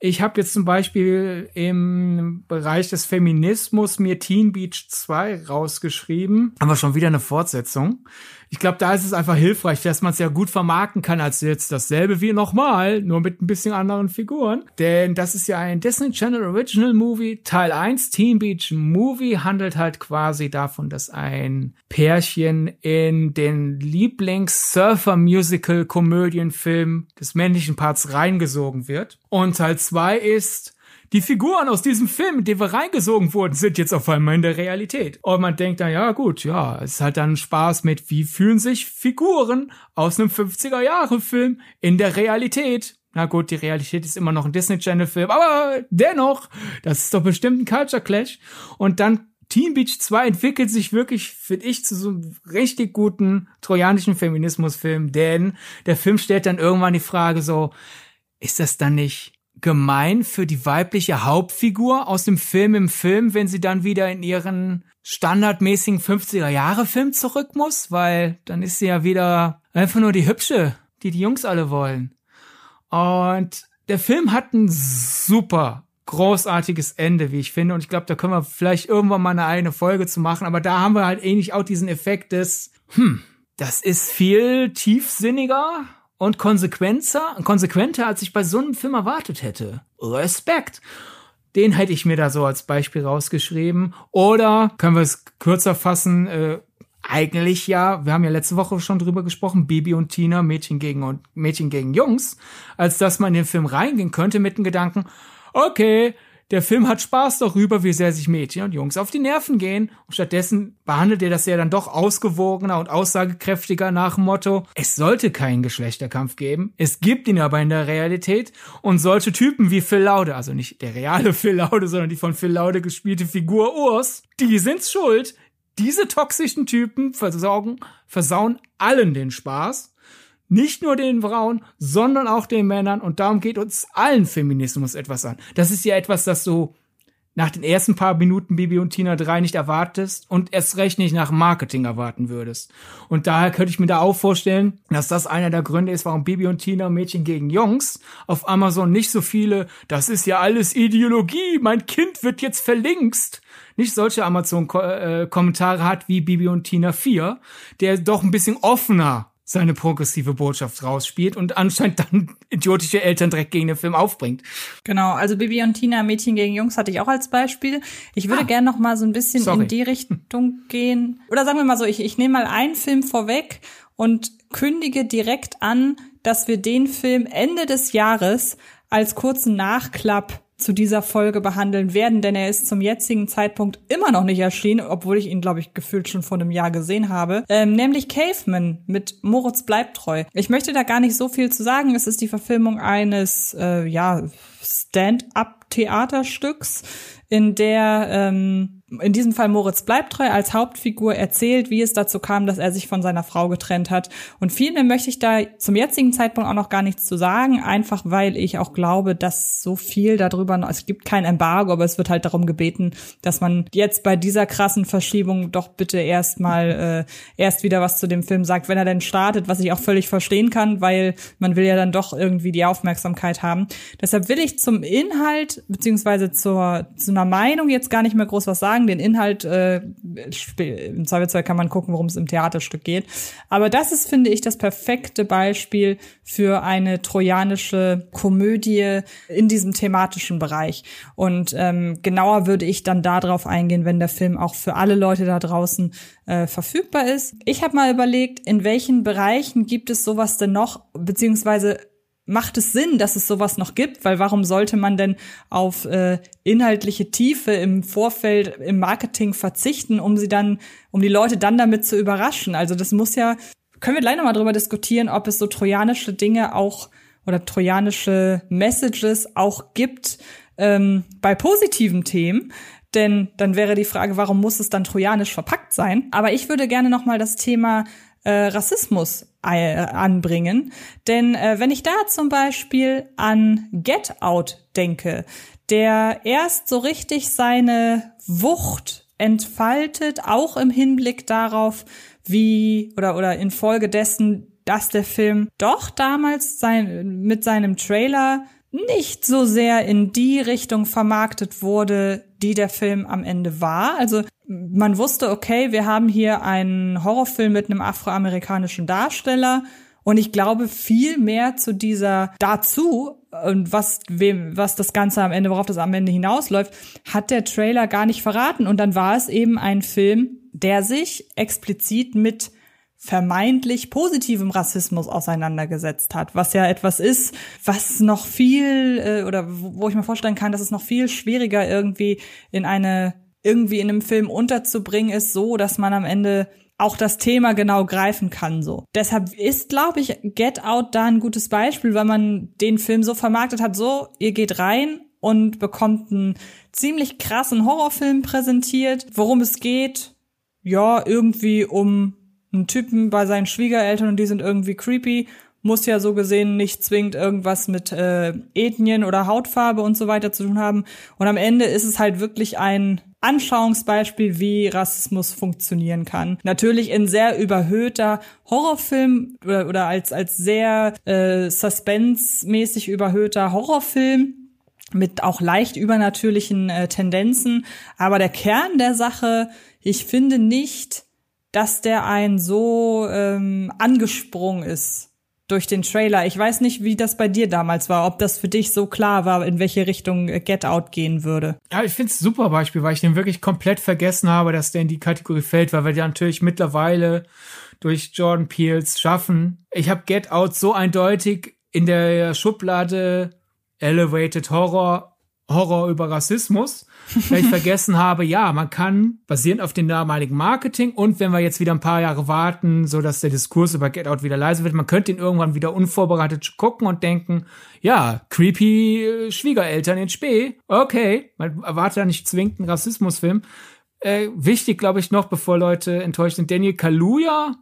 Ich habe jetzt zum Beispiel im Bereich des Feminismus mir Teen Beach 2 rausgeschrieben. Aber schon wieder eine Fortsetzung. Ich glaube, da ist es einfach hilfreich, dass man es ja gut vermarkten kann, als jetzt dasselbe wie nochmal, nur mit ein bisschen anderen Figuren. Denn das ist ja ein Disney Channel Original Movie. Teil 1, Teen Beach Movie, handelt halt quasi davon, dass ein Pärchen in den Lieblings-Surfer-Musical-Komödienfilm des männlichen Parts reingesogen wird. Und Teil 2 ist die Figuren aus diesem Film, in den wir reingesogen wurden, sind jetzt auf einmal in der Realität. Und man denkt dann, ja gut, ja, es ist halt dann Spaß mit, wie fühlen sich Figuren aus einem 50er-Jahre-Film in der Realität. Na gut, die Realität ist immer noch ein Disney Channel-Film, aber dennoch, das ist doch bestimmt ein Culture Clash. Und dann Teen Beach 2 entwickelt sich wirklich, finde ich, zu so einem richtig guten trojanischen Feminismusfilm, denn der Film stellt dann irgendwann die Frage so, ist das dann nicht gemein für die weibliche Hauptfigur aus dem Film im Film, wenn sie dann wieder in ihren standardmäßigen 50er Jahre Film zurück muss, weil dann ist sie ja wieder einfach nur die hübsche, die die Jungs alle wollen. Und der Film hat ein super großartiges Ende, wie ich finde. Und ich glaube, da können wir vielleicht irgendwann mal eine eigene Folge zu machen. Aber da haben wir halt ähnlich auch diesen Effekt des, hm, das ist viel tiefsinniger und konsequenter, konsequenter, als ich bei so einem Film erwartet hätte. Respekt. Den hätte ich mir da so als Beispiel rausgeschrieben. Oder können wir es kürzer fassen? Äh, eigentlich ja, wir haben ja letzte Woche schon drüber gesprochen, Bibi und Tina, Mädchen gegen und Mädchen gegen Jungs, als dass man in den Film reingehen könnte mit dem Gedanken, okay, der Film hat Spaß darüber, wie sehr sich Mädchen und Jungs auf die Nerven gehen. Und stattdessen behandelt er das ja dann doch ausgewogener und aussagekräftiger nach dem Motto, es sollte keinen Geschlechterkampf geben. Es gibt ihn aber in der Realität. Und solche Typen wie Phil Laude, also nicht der reale Phil Laude, sondern die von Phil Laude gespielte Figur Urs, die sind's schuld. Diese toxischen Typen versorgen, versauen allen den Spaß nicht nur den Frauen, sondern auch den Männern. Und darum geht uns allen Feminismus etwas an. Das ist ja etwas, das du nach den ersten paar Minuten Bibi und Tina 3 nicht erwartest und erst recht nicht nach Marketing erwarten würdest. Und daher könnte ich mir da auch vorstellen, dass das einer der Gründe ist, warum Bibi und Tina Mädchen gegen Jungs auf Amazon nicht so viele, das ist ja alles Ideologie, mein Kind wird jetzt verlinkst, nicht solche Amazon-Kommentare hat wie Bibi und Tina 4, der doch ein bisschen offener seine progressive Botschaft rausspielt und anscheinend dann idiotische Eltern direkt gegen den Film aufbringt. Genau, also Bibi und Tina, Mädchen gegen Jungs hatte ich auch als Beispiel. Ich würde ah, gerne noch mal so ein bisschen sorry. in die Richtung gehen. Oder sagen wir mal so, ich, ich nehme mal einen Film vorweg und kündige direkt an, dass wir den Film Ende des Jahres als kurzen Nachklapp zu dieser Folge behandeln werden, denn er ist zum jetzigen Zeitpunkt immer noch nicht erschienen, obwohl ich ihn, glaube ich, gefühlt schon vor einem Jahr gesehen habe, ähm, nämlich Caveman mit Moritz bleibt treu. Ich möchte da gar nicht so viel zu sagen. Es ist die Verfilmung eines, äh, ja, Stand-up-Theaterstücks, in der ähm, in diesem Fall Moritz Bleibtreu als Hauptfigur erzählt, wie es dazu kam, dass er sich von seiner Frau getrennt hat. Und viel mehr möchte ich da zum jetzigen Zeitpunkt auch noch gar nichts zu sagen, einfach weil ich auch glaube, dass so viel darüber, noch, es gibt kein Embargo, aber es wird halt darum gebeten, dass man jetzt bei dieser krassen Verschiebung doch bitte erstmal äh, erst wieder was zu dem Film sagt, wenn er denn startet, was ich auch völlig verstehen kann, weil man will ja dann doch irgendwie die Aufmerksamkeit haben. Deshalb will ich zum Inhalt beziehungsweise zur zu einer Meinung jetzt gar nicht mehr groß was sagen. Den Inhalt, äh, im Zweifelsfall kann man gucken, worum es im Theaterstück geht. Aber das ist, finde ich, das perfekte Beispiel für eine trojanische Komödie in diesem thematischen Bereich. Und ähm, genauer würde ich dann darauf eingehen, wenn der Film auch für alle Leute da draußen äh, verfügbar ist. Ich habe mal überlegt, in welchen Bereichen gibt es sowas denn noch, beziehungsweise macht es Sinn, dass es sowas noch gibt, weil warum sollte man denn auf äh, inhaltliche Tiefe im Vorfeld im Marketing verzichten, um sie dann, um die Leute dann damit zu überraschen? Also das muss ja, können wir gleich nochmal drüber diskutieren, ob es so trojanische Dinge auch oder trojanische Messages auch gibt ähm, bei positiven Themen. Denn dann wäre die Frage, warum muss es dann trojanisch verpackt sein? Aber ich würde gerne noch mal das Thema äh, Rassismus anbringen. Denn äh, wenn ich da zum Beispiel an Get Out denke, der erst so richtig seine Wucht entfaltet, auch im Hinblick darauf, wie oder oder infolgedessen, dass der Film doch damals sein, mit seinem Trailer nicht so sehr in die Richtung vermarktet wurde, die der Film am Ende war. Also man wusste, okay, wir haben hier einen Horrorfilm mit einem afroamerikanischen Darsteller. Und ich glaube viel mehr zu dieser dazu und was wem was das Ganze am Ende, worauf das am Ende hinausläuft, hat der Trailer gar nicht verraten. Und dann war es eben ein Film, der sich explizit mit vermeintlich positivem Rassismus auseinandergesetzt hat, was ja etwas ist, was noch viel äh, oder wo ich mir vorstellen kann, dass es noch viel schwieriger irgendwie in eine irgendwie in einem Film unterzubringen ist, so dass man am Ende auch das Thema genau greifen kann so. Deshalb ist, glaube ich, Get Out da ein gutes Beispiel, weil man den Film so vermarktet hat, so ihr geht rein und bekommt einen ziemlich krassen Horrorfilm präsentiert, worum es geht. Ja, irgendwie um einen Typen bei seinen Schwiegereltern und die sind irgendwie creepy, muss ja so gesehen nicht zwingend irgendwas mit äh, Ethnien oder Hautfarbe und so weiter zu tun haben. Und am Ende ist es halt wirklich ein Anschauungsbeispiel, wie Rassismus funktionieren kann. Natürlich in sehr überhöhter Horrorfilm oder, oder als, als sehr äh, suspense-mäßig überhöhter Horrorfilm mit auch leicht übernatürlichen äh, Tendenzen. Aber der Kern der Sache, ich finde nicht, dass der einen so ähm, angesprungen ist durch den Trailer. Ich weiß nicht, wie das bei dir damals war, ob das für dich so klar war, in welche Richtung Get Out gehen würde. Ja, ich finde es super Beispiel, weil ich den wirklich komplett vergessen habe, dass der in die Kategorie fällt, weil wir ja natürlich mittlerweile durch Jordan Peels schaffen. Ich habe Get Out so eindeutig in der Schublade Elevated Horror Horror über Rassismus, weil ich vergessen habe, ja, man kann basierend auf dem damaligen Marketing und wenn wir jetzt wieder ein paar Jahre warten, so dass der Diskurs über Get Out wieder leise wird, man könnte ihn irgendwann wieder unvorbereitet gucken und denken, ja, creepy äh, Schwiegereltern in Spee, okay, man erwartet ja nicht zwingend einen Rassismusfilm. Äh, wichtig, glaube ich, noch, bevor Leute enttäuscht sind, Daniel Kaluuya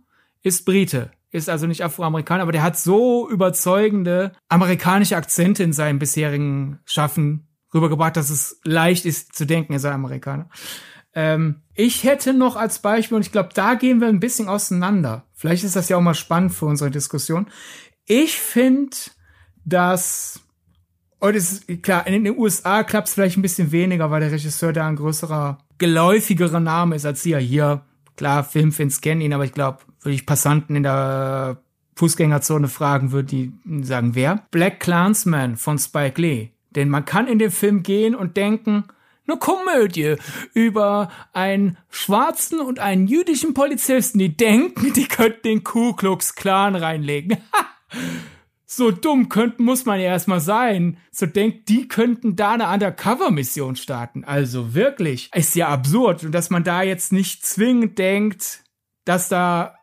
ist Brite ist also nicht Afroamerikaner, aber der hat so überzeugende amerikanische Akzente in seinem bisherigen Schaffen rübergebracht, dass es leicht ist zu denken, er sei Amerikaner. Ähm, ich hätte noch als Beispiel, und ich glaube, da gehen wir ein bisschen auseinander. Vielleicht ist das ja auch mal spannend für unsere Diskussion. Ich finde, dass und es ist klar, in den USA klappt es vielleicht ein bisschen weniger, weil der Regisseur da ein größerer, geläufigerer Name ist als hier. Hier, klar, Filmfans kennen ihn, aber ich glaube, würde ich Passanten in der Fußgängerzone fragen, würde die sagen, wer? Black Clansman von Spike Lee. Denn man kann in den Film gehen und denken, eine Komödie über einen schwarzen und einen jüdischen Polizisten, die denken, die könnten den Ku Klux Klan reinlegen. so dumm könnten, muss man ja erstmal sein. So denkt, die könnten da eine Undercover-Mission starten. Also wirklich. Ist ja absurd. Und dass man da jetzt nicht zwingend denkt, dass da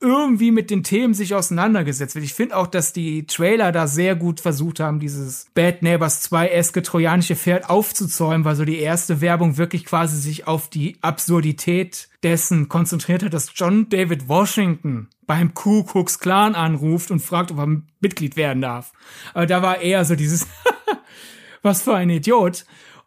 irgendwie mit den Themen sich auseinandergesetzt wird. Ich finde auch, dass die Trailer da sehr gut versucht haben, dieses Bad Neighbors 2-eske trojanische Pferd aufzuzäumen, weil so die erste Werbung wirklich quasi sich auf die Absurdität dessen konzentriert hat, dass John David Washington beim Ku Klux Klan anruft und fragt, ob er Mitglied werden darf. Aber da war eher so dieses, was für ein Idiot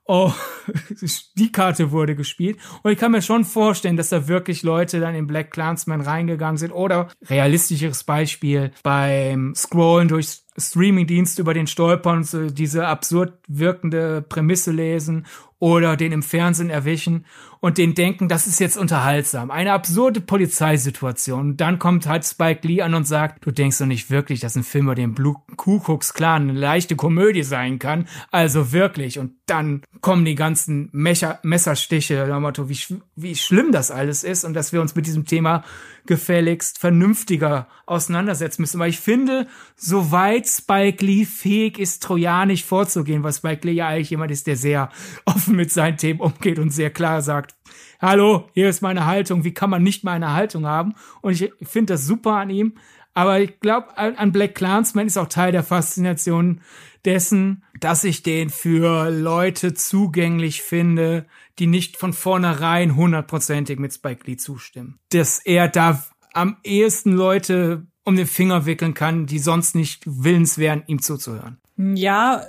oh, die Karte wurde gespielt. Und ich kann mir schon vorstellen, dass da wirklich Leute dann in Black Clansman reingegangen sind. Oder realistischeres Beispiel beim Scrollen durch Streamingdienst über den stolpern so diese absurd wirkende Prämisse lesen oder den im Fernsehen erwischen und den denken, das ist jetzt unterhaltsam. Eine absurde Polizeisituation. Und dann kommt halt Spike Lee an und sagt, du denkst doch nicht wirklich, dass ein Film über den Blue Ku Klux Klan eine leichte Komödie sein kann. Also wirklich. Und dann kommen die ganzen Mecher Messerstiche, wie, wie schlimm das alles ist und dass wir uns mit diesem Thema gefälligst vernünftiger auseinandersetzen müssen. Weil ich finde, soweit weit Spike Lee fähig ist, trojanisch vorzugehen, was Spike Lee ja eigentlich jemand ist, der sehr offen mit seinen Themen umgeht und sehr klar sagt, hallo, hier ist meine Haltung, wie kann man nicht meine Haltung haben? Und ich finde das super an ihm. Aber ich glaube, an Black Clansman ist auch Teil der Faszination dessen, dass ich den für Leute zugänglich finde, die nicht von vornherein hundertprozentig mit Spike Lee zustimmen. Dass er da am ehesten Leute um den Finger wickeln kann, die sonst nicht willens wären, ihm zuzuhören. Ja,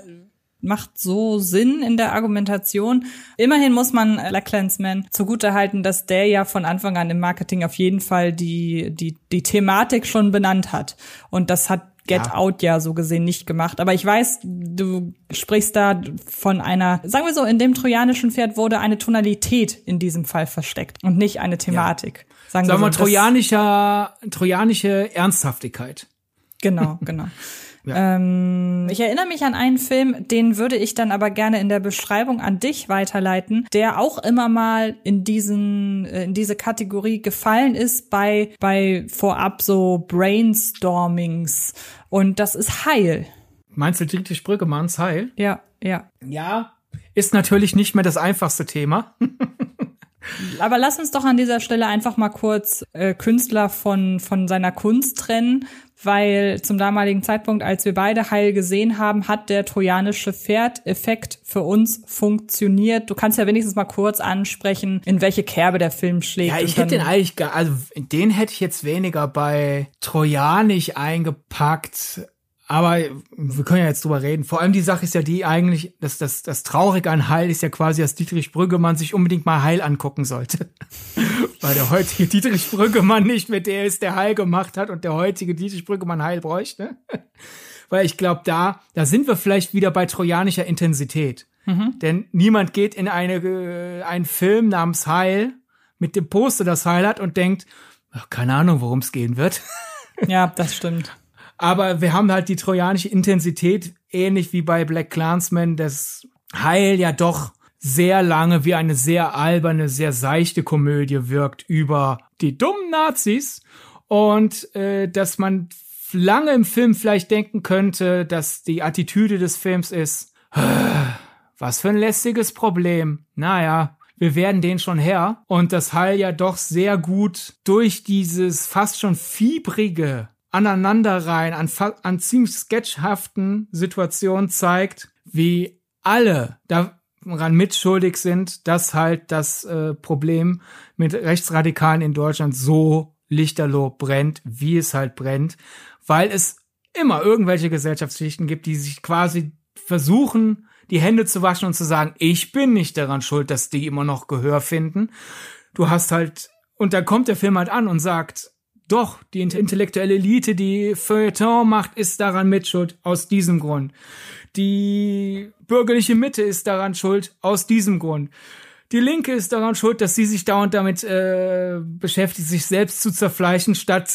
macht so Sinn in der Argumentation. Immerhin muss man La Clansman zugutehalten, dass der ja von Anfang an im Marketing auf jeden Fall die, die, die Thematik schon benannt hat. Und das hat Get ja. Out ja so gesehen nicht gemacht. Aber ich weiß, du sprichst da von einer, sagen wir so, in dem trojanischen Pferd wurde eine Tonalität in diesem Fall versteckt und nicht eine Thematik. Ja. Sagen, sagen wir so, trojanischer, trojanische Ernsthaftigkeit. Genau, genau. Ja. Ähm, ich erinnere mich an einen Film, den würde ich dann aber gerne in der Beschreibung an dich weiterleiten, der auch immer mal in diesen äh, in diese Kategorie gefallen ist bei bei vorab so Brainstormings und das ist Heil. Meinst du Dietrich Brüggemanns Heil? Ja, ja. Ja, ist natürlich nicht mehr das einfachste Thema. Aber lass uns doch an dieser Stelle einfach mal kurz äh, Künstler von, von seiner Kunst trennen, weil zum damaligen Zeitpunkt, als wir beide Heil gesehen haben, hat der trojanische Pferd-Effekt für uns funktioniert. Du kannst ja wenigstens mal kurz ansprechen, in welche Kerbe der Film schlägt. Ja, ich hätte den eigentlich, gar, also den hätte ich jetzt weniger bei Trojanisch eingepackt aber wir können ja jetzt drüber reden. Vor allem die Sache ist ja die eigentlich, dass das, das Traurige an Heil ist ja quasi, dass Dietrich Brüggemann sich unbedingt mal Heil angucken sollte. Weil der heutige Dietrich Brüggemann nicht mehr der ist, der Heil gemacht hat und der heutige Dietrich Brüggemann Heil bräuchte. Weil ich glaube, da, da sind wir vielleicht wieder bei trojanischer Intensität. Mhm. Denn niemand geht in eine, äh, einen Film namens Heil mit dem Poster, das Heil hat und denkt, keine Ahnung, worum es gehen wird. Ja, das stimmt. Aber wir haben halt die trojanische Intensität, ähnlich wie bei Black Clansman, das Heil ja doch sehr lange wie eine sehr alberne, sehr seichte Komödie wirkt über die dummen Nazis und äh, dass man lange im Film vielleicht denken könnte, dass die Attitüde des Films ist, was für ein lästiges Problem. Naja, wir werden den schon her. Und das Heil ja doch sehr gut durch dieses fast schon fiebrige Aneinanderreihen an, an ziemlich sketchhaften Situationen zeigt, wie alle daran mitschuldig sind, dass halt das äh, Problem mit Rechtsradikalen in Deutschland so lichterloh brennt, wie es halt brennt, weil es immer irgendwelche Gesellschaftsschichten gibt, die sich quasi versuchen, die Hände zu waschen und zu sagen, ich bin nicht daran schuld, dass die immer noch Gehör finden. Du hast halt, und dann kommt der Film halt an und sagt, doch, die intellektuelle Elite, die Feuilleton macht, ist daran mitschuld, aus diesem Grund. Die bürgerliche Mitte ist daran schuld, aus diesem Grund. Die Linke ist daran schuld, dass sie sich dauernd damit äh, beschäftigt, sich selbst zu zerfleischen, statt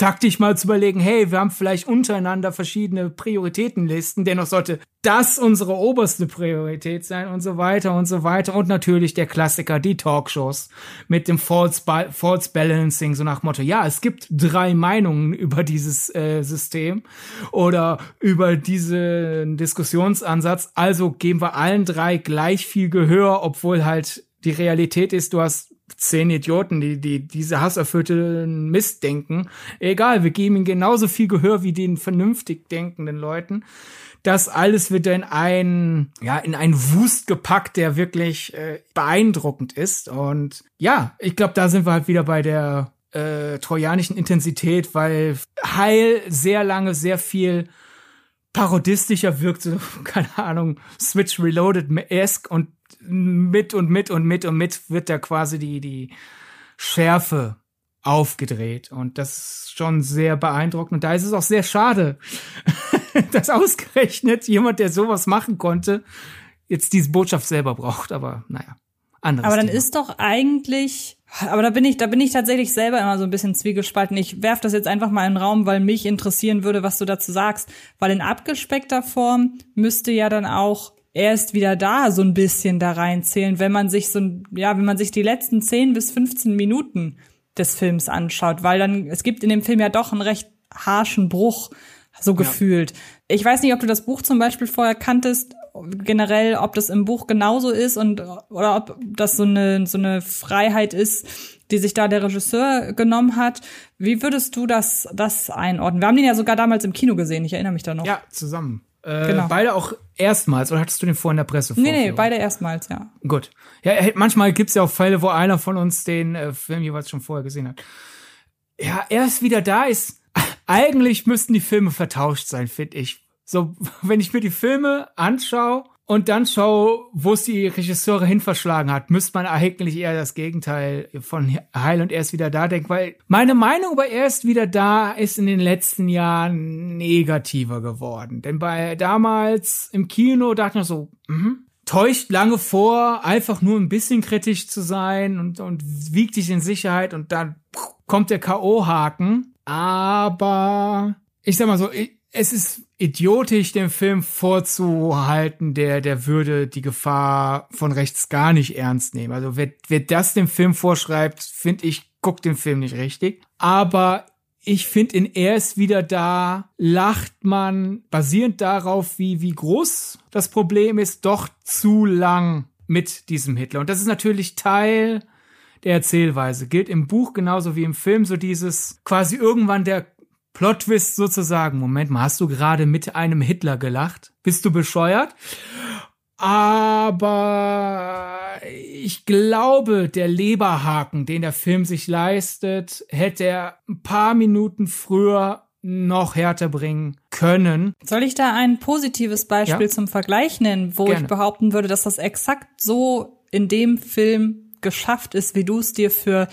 taktisch mal zu überlegen, hey, wir haben vielleicht untereinander verschiedene Prioritätenlisten, dennoch sollte das unsere oberste Priorität sein und so weiter und so weiter. Und natürlich der Klassiker, die Talkshows mit dem False, False Balancing, so nach Motto, ja, es gibt drei Meinungen über dieses äh, System oder über diesen Diskussionsansatz, also geben wir allen drei gleich viel Gehör, obwohl halt die Realität ist, du hast zehn Idioten, die, die diese hasserfüllten Mist denken. Egal, wir geben ihnen genauso viel Gehör wie den vernünftig denkenden Leuten. Das alles wird in ein, ja, in einen Wust gepackt, der wirklich äh, beeindruckend ist. Und ja, ich glaube, da sind wir halt wieder bei der äh, trojanischen Intensität, weil Heil sehr lange sehr viel parodistischer wirkt, so, keine Ahnung, Switch Reloaded-esque und mit und mit und mit und mit wird da quasi die, die Schärfe aufgedreht. Und das ist schon sehr beeindruckend. Und da ist es auch sehr schade, dass ausgerechnet jemand, der sowas machen konnte, jetzt diese Botschaft selber braucht. Aber naja. Anderes aber dann Thema. ist doch eigentlich, aber da bin ich, da bin ich tatsächlich selber immer so ein bisschen zwiegespalten. Ich werf das jetzt einfach mal in den Raum, weil mich interessieren würde, was du dazu sagst. Weil in abgespeckter Form müsste ja dann auch erst wieder da so ein bisschen da reinzählen, wenn man sich so, ja, wenn man sich die letzten 10 bis 15 Minuten des Films anschaut, weil dann, es gibt in dem Film ja doch einen recht harschen Bruch so gefühlt. Ich weiß nicht, ob du das Buch zum Beispiel vorher kanntest, generell, ob das im Buch genauso ist und oder ob das so eine so eine Freiheit ist, die sich da der Regisseur genommen hat. Wie würdest du das das einordnen? Wir haben den ja sogar damals im Kino gesehen. Ich erinnere mich da noch. Ja, zusammen. Äh, genau. Beide auch erstmals, oder hattest du den vorhin in der Presse Nee, nee, beide erstmals, ja. Gut. Ja, manchmal gibt's ja auch Fälle, wo einer von uns den äh, Film jeweils schon vorher gesehen hat. Ja, er ist wieder da, ist. Eigentlich müssten die Filme vertauscht sein, finde ich. So, wenn ich mir die Filme anschaue und dann schaue, wo es die Regisseure hin verschlagen hat, müsste man eigentlich eher das Gegenteil von Heil und er ist wieder da denken, weil meine Meinung über er ist wieder da ist in den letzten Jahren negativer geworden. Denn bei damals im Kino dachte ich so, mh, täuscht lange vor, einfach nur ein bisschen kritisch zu sein und, und wiegt dich in Sicherheit und dann kommt der K.O.-Haken. Aber ich sag mal so, es ist idiotisch, den Film vorzuhalten, der, der würde die Gefahr von rechts gar nicht ernst nehmen. Also wer, wer das dem Film vorschreibt, finde ich, guckt den Film nicht richtig. Aber ich finde, in Er ist wieder da, lacht man basierend darauf, wie, wie groß das Problem ist, doch zu lang mit diesem Hitler. Und das ist natürlich Teil der Erzählweise. Gilt im Buch genauso wie im Film so dieses quasi irgendwann der Plot-Twist sozusagen. Moment mal, hast du gerade mit einem Hitler gelacht? Bist du bescheuert? Aber ich glaube, der Leberhaken, den der Film sich leistet, hätte er ein paar Minuten früher noch härter bringen können. Soll ich da ein positives Beispiel ja? zum Vergleich nennen, wo Gerne. ich behaupten würde, dass das exakt so in dem Film geschafft ist, wie du es dir für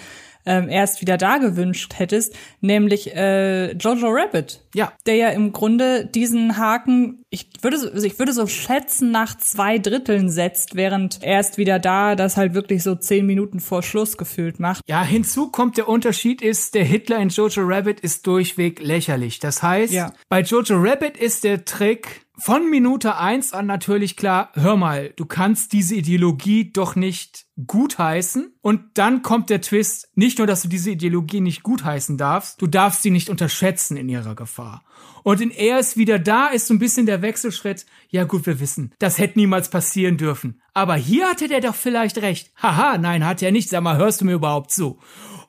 ähm, erst wieder da gewünscht hättest, nämlich äh, Jojo Rabbit. Ja. Der ja im Grunde diesen Haken, ich würde so, also ich würde so schätzen, nach zwei Dritteln setzt, während erst wieder da das halt wirklich so zehn Minuten vor Schluss gefühlt macht. Ja, hinzu kommt der Unterschied ist, der Hitler in Jojo Rabbit ist durchweg lächerlich. Das heißt, ja. bei Jojo Rabbit ist der Trick, von Minute eins an natürlich klar, hör mal, du kannst diese Ideologie doch nicht gutheißen. Und dann kommt der Twist, nicht nur, dass du diese Ideologie nicht gutheißen darfst, du darfst sie nicht unterschätzen in ihrer Gefahr. Und in Er ist wieder da ist so ein bisschen der Wechselschritt, ja gut, wir wissen, das hätte niemals passieren dürfen. Aber hier hatte der doch vielleicht recht. Haha, nein, hat er nicht. Sag mal, hörst du mir überhaupt zu?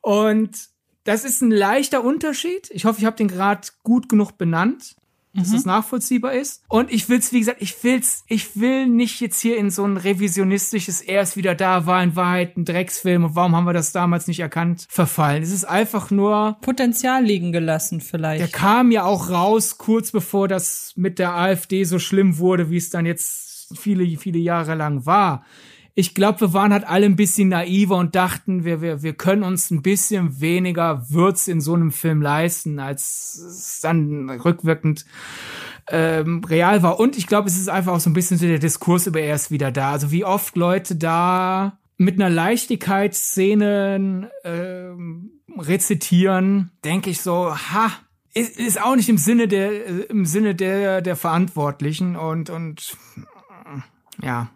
Und das ist ein leichter Unterschied. Ich hoffe, ich habe den gerade gut genug benannt dass mhm. es nachvollziehbar ist. Und ich will's, wie gesagt, ich will's, ich will nicht jetzt hier in so ein revisionistisches, er ist wieder da, war in Wahrheit ein Drecksfilm und warum haben wir das damals nicht erkannt, verfallen. Es ist einfach nur Potenzial liegen gelassen vielleicht. Der kam ja auch raus, kurz bevor das mit der AfD so schlimm wurde, wie es dann jetzt viele, viele Jahre lang war ich glaube, wir waren halt alle ein bisschen naiver und dachten, wir, wir, wir können uns ein bisschen weniger Würz in so einem Film leisten, als es dann rückwirkend ähm, real war. Und ich glaube, es ist einfach auch so ein bisschen so der Diskurs über erst wieder da. Also wie oft Leute da mit einer Leichtigkeit Szenen ähm, rezitieren, denke ich so, ha, ist, ist auch nicht im Sinne der im Sinne der der Verantwortlichen und und ja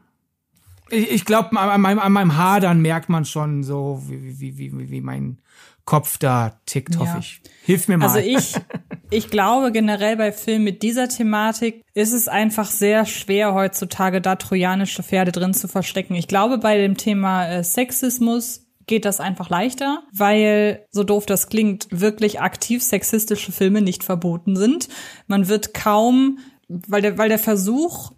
ich, ich glaube, an, meinem, an meinem Haar dann merkt man schon so, wie, wie, wie, wie mein Kopf da tickt, hoffe ja. ich. Hilf mir mal. Also ich, ich glaube generell bei Filmen mit dieser Thematik ist es einfach sehr schwer heutzutage da trojanische Pferde drin zu verstecken. Ich glaube bei dem Thema äh, Sexismus geht das einfach leichter, weil, so doof das klingt, wirklich aktiv sexistische Filme nicht verboten sind. Man wird kaum, weil der, weil der Versuch,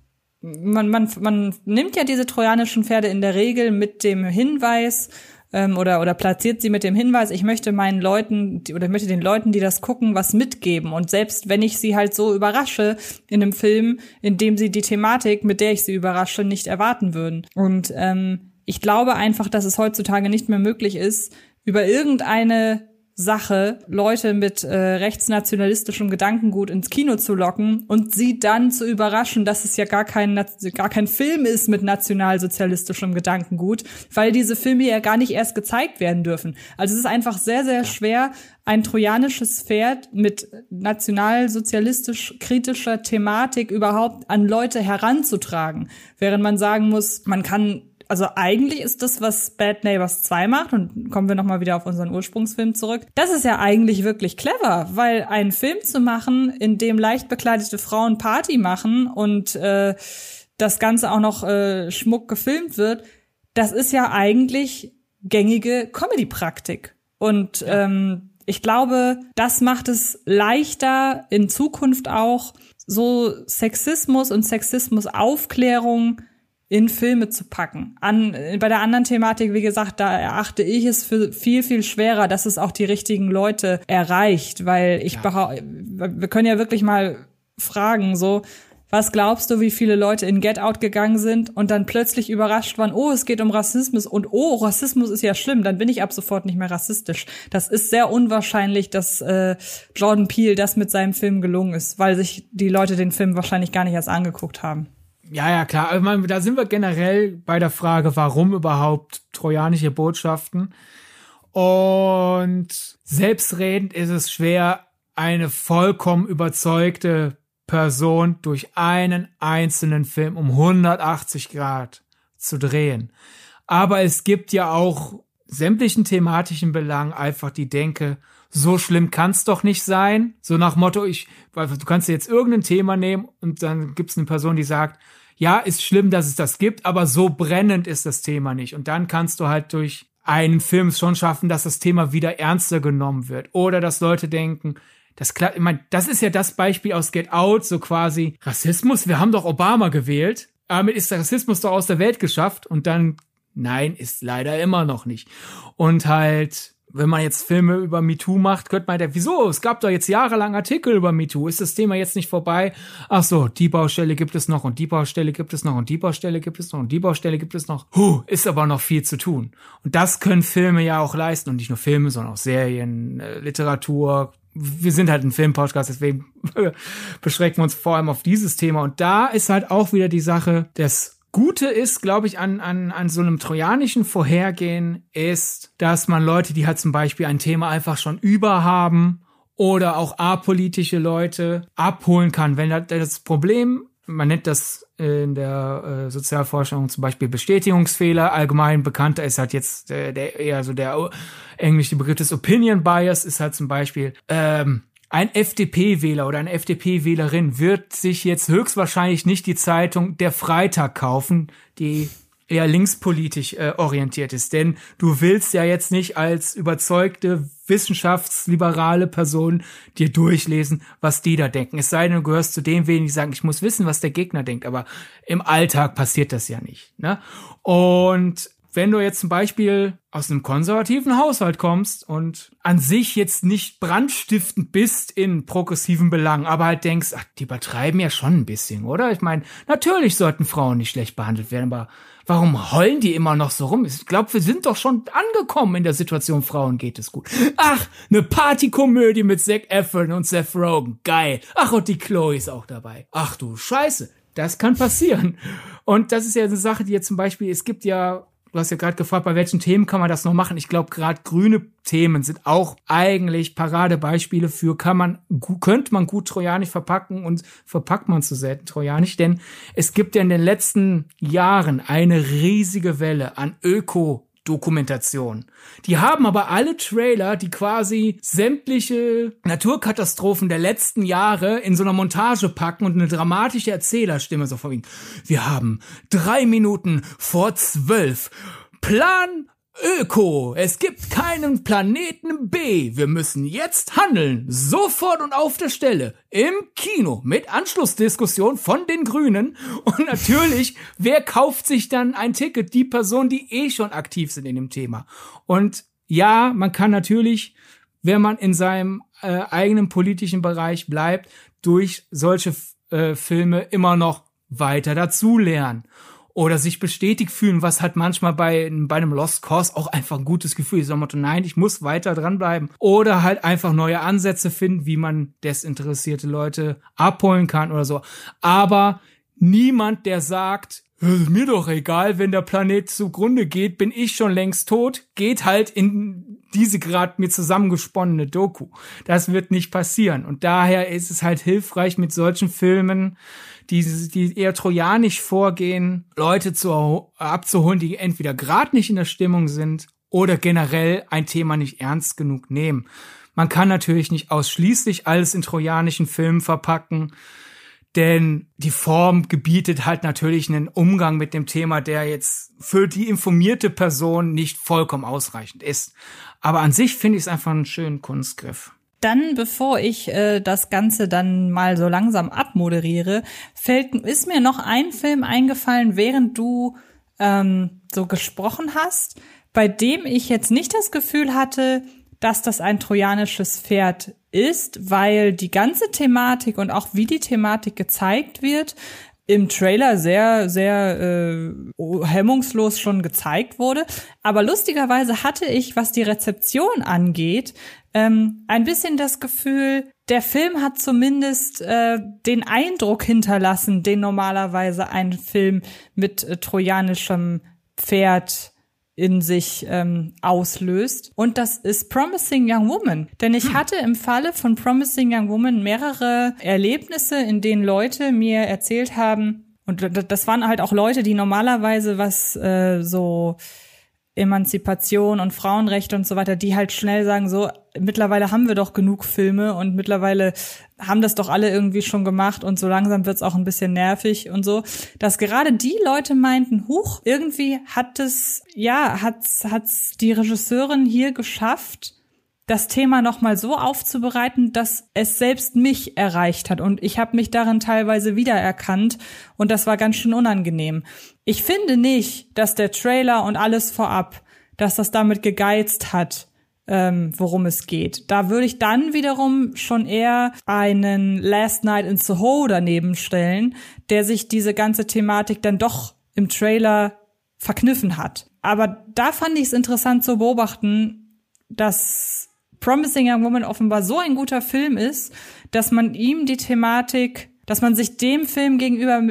man, man, man nimmt ja diese trojanischen Pferde in der Regel mit dem Hinweis ähm, oder, oder platziert sie mit dem Hinweis, ich möchte meinen Leuten oder ich möchte den Leuten, die das gucken, was mitgeben. Und selbst wenn ich sie halt so überrasche in einem Film, in dem sie die Thematik, mit der ich sie überrasche, nicht erwarten würden. Und ähm, ich glaube einfach, dass es heutzutage nicht mehr möglich ist, über irgendeine Sache, Leute mit äh, rechtsnationalistischem Gedankengut ins Kino zu locken und sie dann zu überraschen, dass es ja gar kein, gar kein Film ist mit nationalsozialistischem Gedankengut, weil diese Filme ja gar nicht erst gezeigt werden dürfen. Also es ist einfach sehr, sehr schwer, ein trojanisches Pferd mit nationalsozialistisch kritischer Thematik überhaupt an Leute heranzutragen. Während man sagen muss, man kann also eigentlich ist das, was Bad Neighbors 2 macht, und kommen wir nochmal wieder auf unseren Ursprungsfilm zurück, das ist ja eigentlich wirklich clever, weil einen Film zu machen, in dem leicht bekleidete Frauen Party machen und äh, das Ganze auch noch äh, schmuck gefilmt wird, das ist ja eigentlich gängige Comedy-Praktik. Und ja. ähm, ich glaube, das macht es leichter in Zukunft auch, so Sexismus und Sexismus-Aufklärung in Filme zu packen. An, bei der anderen Thematik, wie gesagt, da erachte ich es für viel, viel schwerer, dass es auch die richtigen Leute erreicht, weil ich ja. wir können ja wirklich mal fragen, so, was glaubst du, wie viele Leute in Get Out gegangen sind und dann plötzlich überrascht waren, oh, es geht um Rassismus und oh, Rassismus ist ja schlimm, dann bin ich ab sofort nicht mehr rassistisch. Das ist sehr unwahrscheinlich, dass äh, Jordan Peele das mit seinem Film gelungen ist, weil sich die Leute den Film wahrscheinlich gar nicht erst angeguckt haben. Ja, ja, klar. Also, man, da sind wir generell bei der Frage, warum überhaupt trojanische Botschaften. Und selbstredend ist es schwer, eine vollkommen überzeugte Person durch einen einzelnen Film um 180 Grad zu drehen. Aber es gibt ja auch sämtlichen thematischen Belangen einfach die Denke, so schlimm kann's doch nicht sein. So nach Motto, ich, du kannst jetzt irgendein Thema nehmen und dann gibt's eine Person, die sagt, ja, ist schlimm, dass es das gibt, aber so brennend ist das Thema nicht. Und dann kannst du halt durch einen Film schon schaffen, dass das Thema wieder ernster genommen wird. Oder dass Leute denken, das klar, ich meine, das ist ja das Beispiel aus Get Out, so quasi Rassismus. Wir haben doch Obama gewählt. Damit ist der Rassismus doch aus der Welt geschafft. Und dann, nein, ist leider immer noch nicht. Und halt, wenn man jetzt Filme über MeToo macht, könnte man ja, wieso? Es gab doch jetzt jahrelang Artikel über MeToo. Ist das Thema jetzt nicht vorbei? Ach so, die Baustelle gibt es noch und die Baustelle gibt es noch und die Baustelle gibt es noch und die Baustelle gibt es noch. Huh, ist aber noch viel zu tun. Und das können Filme ja auch leisten und nicht nur Filme, sondern auch Serien, äh, Literatur, wir sind halt ein Filmpodcast, deswegen beschränken wir uns vor allem auf dieses Thema. Und da ist halt auch wieder die Sache, das Gute ist, glaube ich, an, an, an so einem trojanischen Vorhergehen ist, dass man Leute, die halt zum Beispiel ein Thema einfach schon überhaben oder auch apolitische Leute abholen kann. Wenn das Problem man nennt das in der äh, Sozialforschung zum Beispiel Bestätigungsfehler. Allgemein bekannter ist halt jetzt äh, der eher so der englische Begriff des Opinion Bias ist halt zum Beispiel ähm, ein FDP-Wähler oder eine FDP-Wählerin wird sich jetzt höchstwahrscheinlich nicht die Zeitung Der Freitag kaufen, die eher linkspolitisch äh, orientiert ist. Denn du willst ja jetzt nicht als überzeugte wissenschaftsliberale Person dir durchlesen, was die da denken. Es sei denn, du gehörst zu dem wenigen, die sagen, ich muss wissen, was der Gegner denkt. Aber im Alltag passiert das ja nicht. Ne? Und wenn du jetzt zum Beispiel aus einem konservativen Haushalt kommst und an sich jetzt nicht brandstiftend bist in progressiven Belangen, aber halt denkst, ach, die übertreiben ja schon ein bisschen, oder? Ich meine, natürlich sollten Frauen nicht schlecht behandelt werden, aber warum heulen die immer noch so rum? Ich glaube, wir sind doch schon angekommen in der Situation, Frauen geht es gut. Ach, eine Partykomödie mit Zac Efron und Seth Rogen, geil. Ach, und die Chloe ist auch dabei. Ach du Scheiße, das kann passieren. Und das ist ja eine Sache, die jetzt zum Beispiel, es gibt ja Du hast ja gerade gefragt, bei welchen Themen kann man das noch machen? Ich glaube, gerade grüne Themen sind auch eigentlich Paradebeispiele für, kann man, könnte man gut trojanisch verpacken und verpackt man zu selten trojanisch, denn es gibt ja in den letzten Jahren eine riesige Welle an Öko Dokumentation. Die haben aber alle Trailer, die quasi sämtliche Naturkatastrophen der letzten Jahre in so einer Montage packen und eine dramatische Erzählerstimme so vorwiegend. Wir haben drei Minuten vor zwölf. Plan Öko, es gibt keinen Planeten B. Wir müssen jetzt handeln. Sofort und auf der Stelle. Im Kino. Mit Anschlussdiskussion von den Grünen. Und natürlich, wer kauft sich dann ein Ticket? Die Personen, die eh schon aktiv sind in dem Thema. Und ja, man kann natürlich, wenn man in seinem äh, eigenen politischen Bereich bleibt, durch solche äh, Filme immer noch weiter dazulernen oder sich bestätigt fühlen, was hat manchmal bei, bei einem Lost Cause auch einfach ein gutes Gefühl ist. Motto, nein, ich muss weiter dranbleiben. Oder halt einfach neue Ansätze finden, wie man desinteressierte Leute abholen kann oder so. Aber niemand, der sagt, mir doch egal, wenn der Planet zugrunde geht, bin ich schon längst tot, geht halt in diese gerade mir zusammengesponnene Doku. Das wird nicht passieren. Und daher ist es halt hilfreich mit solchen Filmen, die, die eher trojanisch vorgehen, Leute zu, abzuholen, die entweder gerade nicht in der Stimmung sind oder generell ein Thema nicht ernst genug nehmen. Man kann natürlich nicht ausschließlich alles in trojanischen Filmen verpacken, denn die Form gebietet halt natürlich einen Umgang mit dem Thema, der jetzt für die informierte Person nicht vollkommen ausreichend ist. Aber an sich finde ich es einfach einen schönen Kunstgriff. Dann, bevor ich äh, das Ganze dann mal so langsam abmoderiere, fällt, ist mir noch ein Film eingefallen, während du ähm, so gesprochen hast, bei dem ich jetzt nicht das Gefühl hatte, dass das ein trojanisches Pferd ist, weil die ganze Thematik und auch wie die Thematik gezeigt wird, im Trailer sehr, sehr äh, hemmungslos schon gezeigt wurde. Aber lustigerweise hatte ich, was die Rezeption angeht, ähm, ein bisschen das Gefühl, der Film hat zumindest äh, den Eindruck hinterlassen, den normalerweise ein Film mit äh, trojanischem Pferd in sich ähm, auslöst. Und das ist Promising Young Woman. Denn ich hm. hatte im Falle von Promising Young Woman mehrere Erlebnisse, in denen Leute mir erzählt haben, und das waren halt auch Leute, die normalerweise was äh, so Emanzipation und Frauenrechte und so weiter, die halt schnell sagen, so, mittlerweile haben wir doch genug Filme und mittlerweile haben das doch alle irgendwie schon gemacht und so langsam wird's auch ein bisschen nervig und so, dass gerade die Leute meinten, huch, irgendwie hat es, ja, hat's, hat's die Regisseurin hier geschafft, das Thema nochmal so aufzubereiten, dass es selbst mich erreicht hat. Und ich habe mich darin teilweise wiedererkannt und das war ganz schön unangenehm. Ich finde nicht, dass der Trailer und alles vorab, dass das damit gegeizt hat, ähm, worum es geht. Da würde ich dann wiederum schon eher einen Last Night in Soho daneben stellen, der sich diese ganze Thematik dann doch im Trailer verkniffen hat. Aber da fand ich es interessant zu beobachten, dass Promising Young Woman offenbar so ein guter Film ist, dass man ihm die Thematik, dass man sich dem Film gegenüber,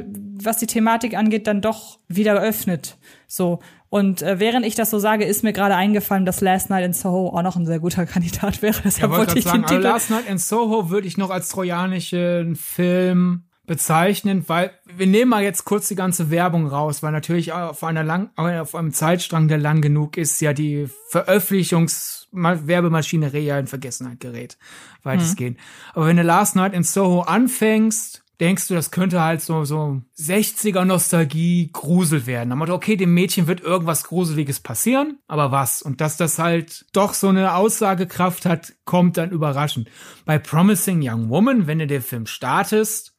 was die Thematik angeht, dann doch wieder öffnet. So. Und äh, während ich das so sage, ist mir gerade eingefallen, dass Last Night in Soho auch noch ein sehr guter Kandidat wäre. Deshalb ja, wollte ich sagen, den Titel. Last Night in Soho würde ich noch als trojanischen Film bezeichnen, weil wir nehmen mal jetzt kurz die ganze Werbung raus, weil natürlich auf einer lang, auf einem Zeitstrang, der lang genug ist, ja die Veröffentlichungs Werbemaschinerie ja in Vergessenheit gerät, weitestgehend. Mhm. Aber wenn du Last Night in Soho anfängst, denkst du, das könnte halt so, so 60er Nostalgie Grusel werden. Dann meinte, okay, dem Mädchen wird irgendwas Gruseliges passieren, aber was? Und dass das halt doch so eine Aussagekraft hat, kommt dann überraschend. Bei Promising Young Woman, wenn du den Film startest,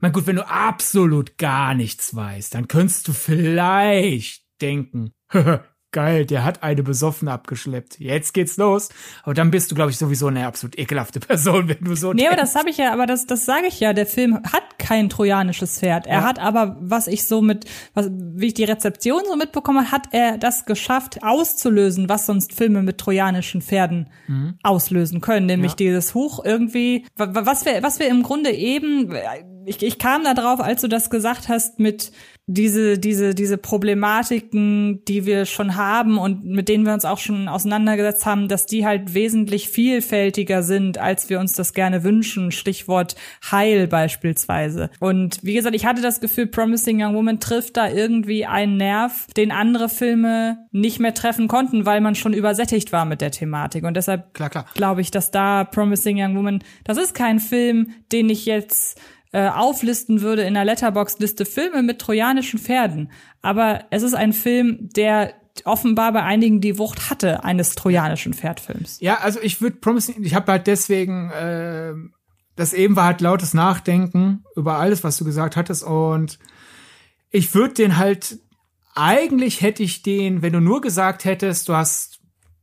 mein gut, wenn du absolut gar nichts weißt, dann könntest du vielleicht denken, geil, der hat eine besoffen abgeschleppt. Jetzt geht's los. Aber dann bist du, glaube ich, sowieso eine absolut ekelhafte Person, wenn du so Nee, denkst. aber das habe ich ja, aber das, das sage ich ja. Der Film hat kein trojanisches Pferd. Er ja. hat aber, was ich so mit, was, wie ich die Rezeption so mitbekomme, hat er das geschafft, auszulösen, was sonst Filme mit trojanischen Pferden mhm. auslösen können. Nämlich ja. dieses Huch irgendwie, was wir, was wir im Grunde eben, ich, ich kam da drauf, als du das gesagt hast mit diese, diese, diese Problematiken, die wir schon haben und mit denen wir uns auch schon auseinandergesetzt haben, dass die halt wesentlich vielfältiger sind, als wir uns das gerne wünschen. Stichwort Heil beispielsweise. Und wie gesagt, ich hatte das Gefühl, Promising Young Woman trifft da irgendwie einen Nerv, den andere Filme nicht mehr treffen konnten, weil man schon übersättigt war mit der Thematik. Und deshalb glaube ich, dass da Promising Young Woman, das ist kein Film, den ich jetzt äh, auflisten würde in der Letterbox-Liste Filme mit trojanischen Pferden. Aber es ist ein Film, der offenbar bei einigen die Wucht hatte eines trojanischen Pferdfilms. Ja, also ich würde Promising, ich habe halt deswegen, äh, das eben war halt lautes Nachdenken über alles, was du gesagt hattest und ich würde den halt, eigentlich hätte ich den, wenn du nur gesagt hättest, du hast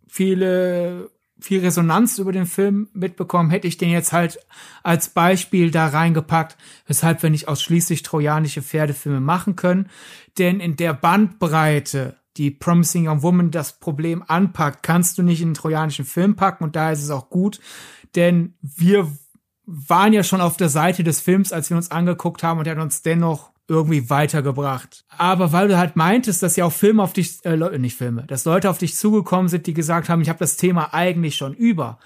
viele viel Resonanz über den Film mitbekommen, hätte ich den jetzt halt als Beispiel da reingepackt, weshalb wir nicht ausschließlich trojanische Pferdefilme machen können. Denn in der Bandbreite, die Promising Young Woman das Problem anpackt, kannst du nicht in einen trojanischen Film packen und da ist es auch gut, denn wir waren ja schon auf der Seite des Films, als wir uns angeguckt haben und er hat uns dennoch irgendwie weitergebracht. Aber weil du halt meintest, dass ja auch Filme auf dich, äh, nicht Filme, dass Leute auf dich zugekommen sind, die gesagt haben, ich habe das Thema eigentlich schon über,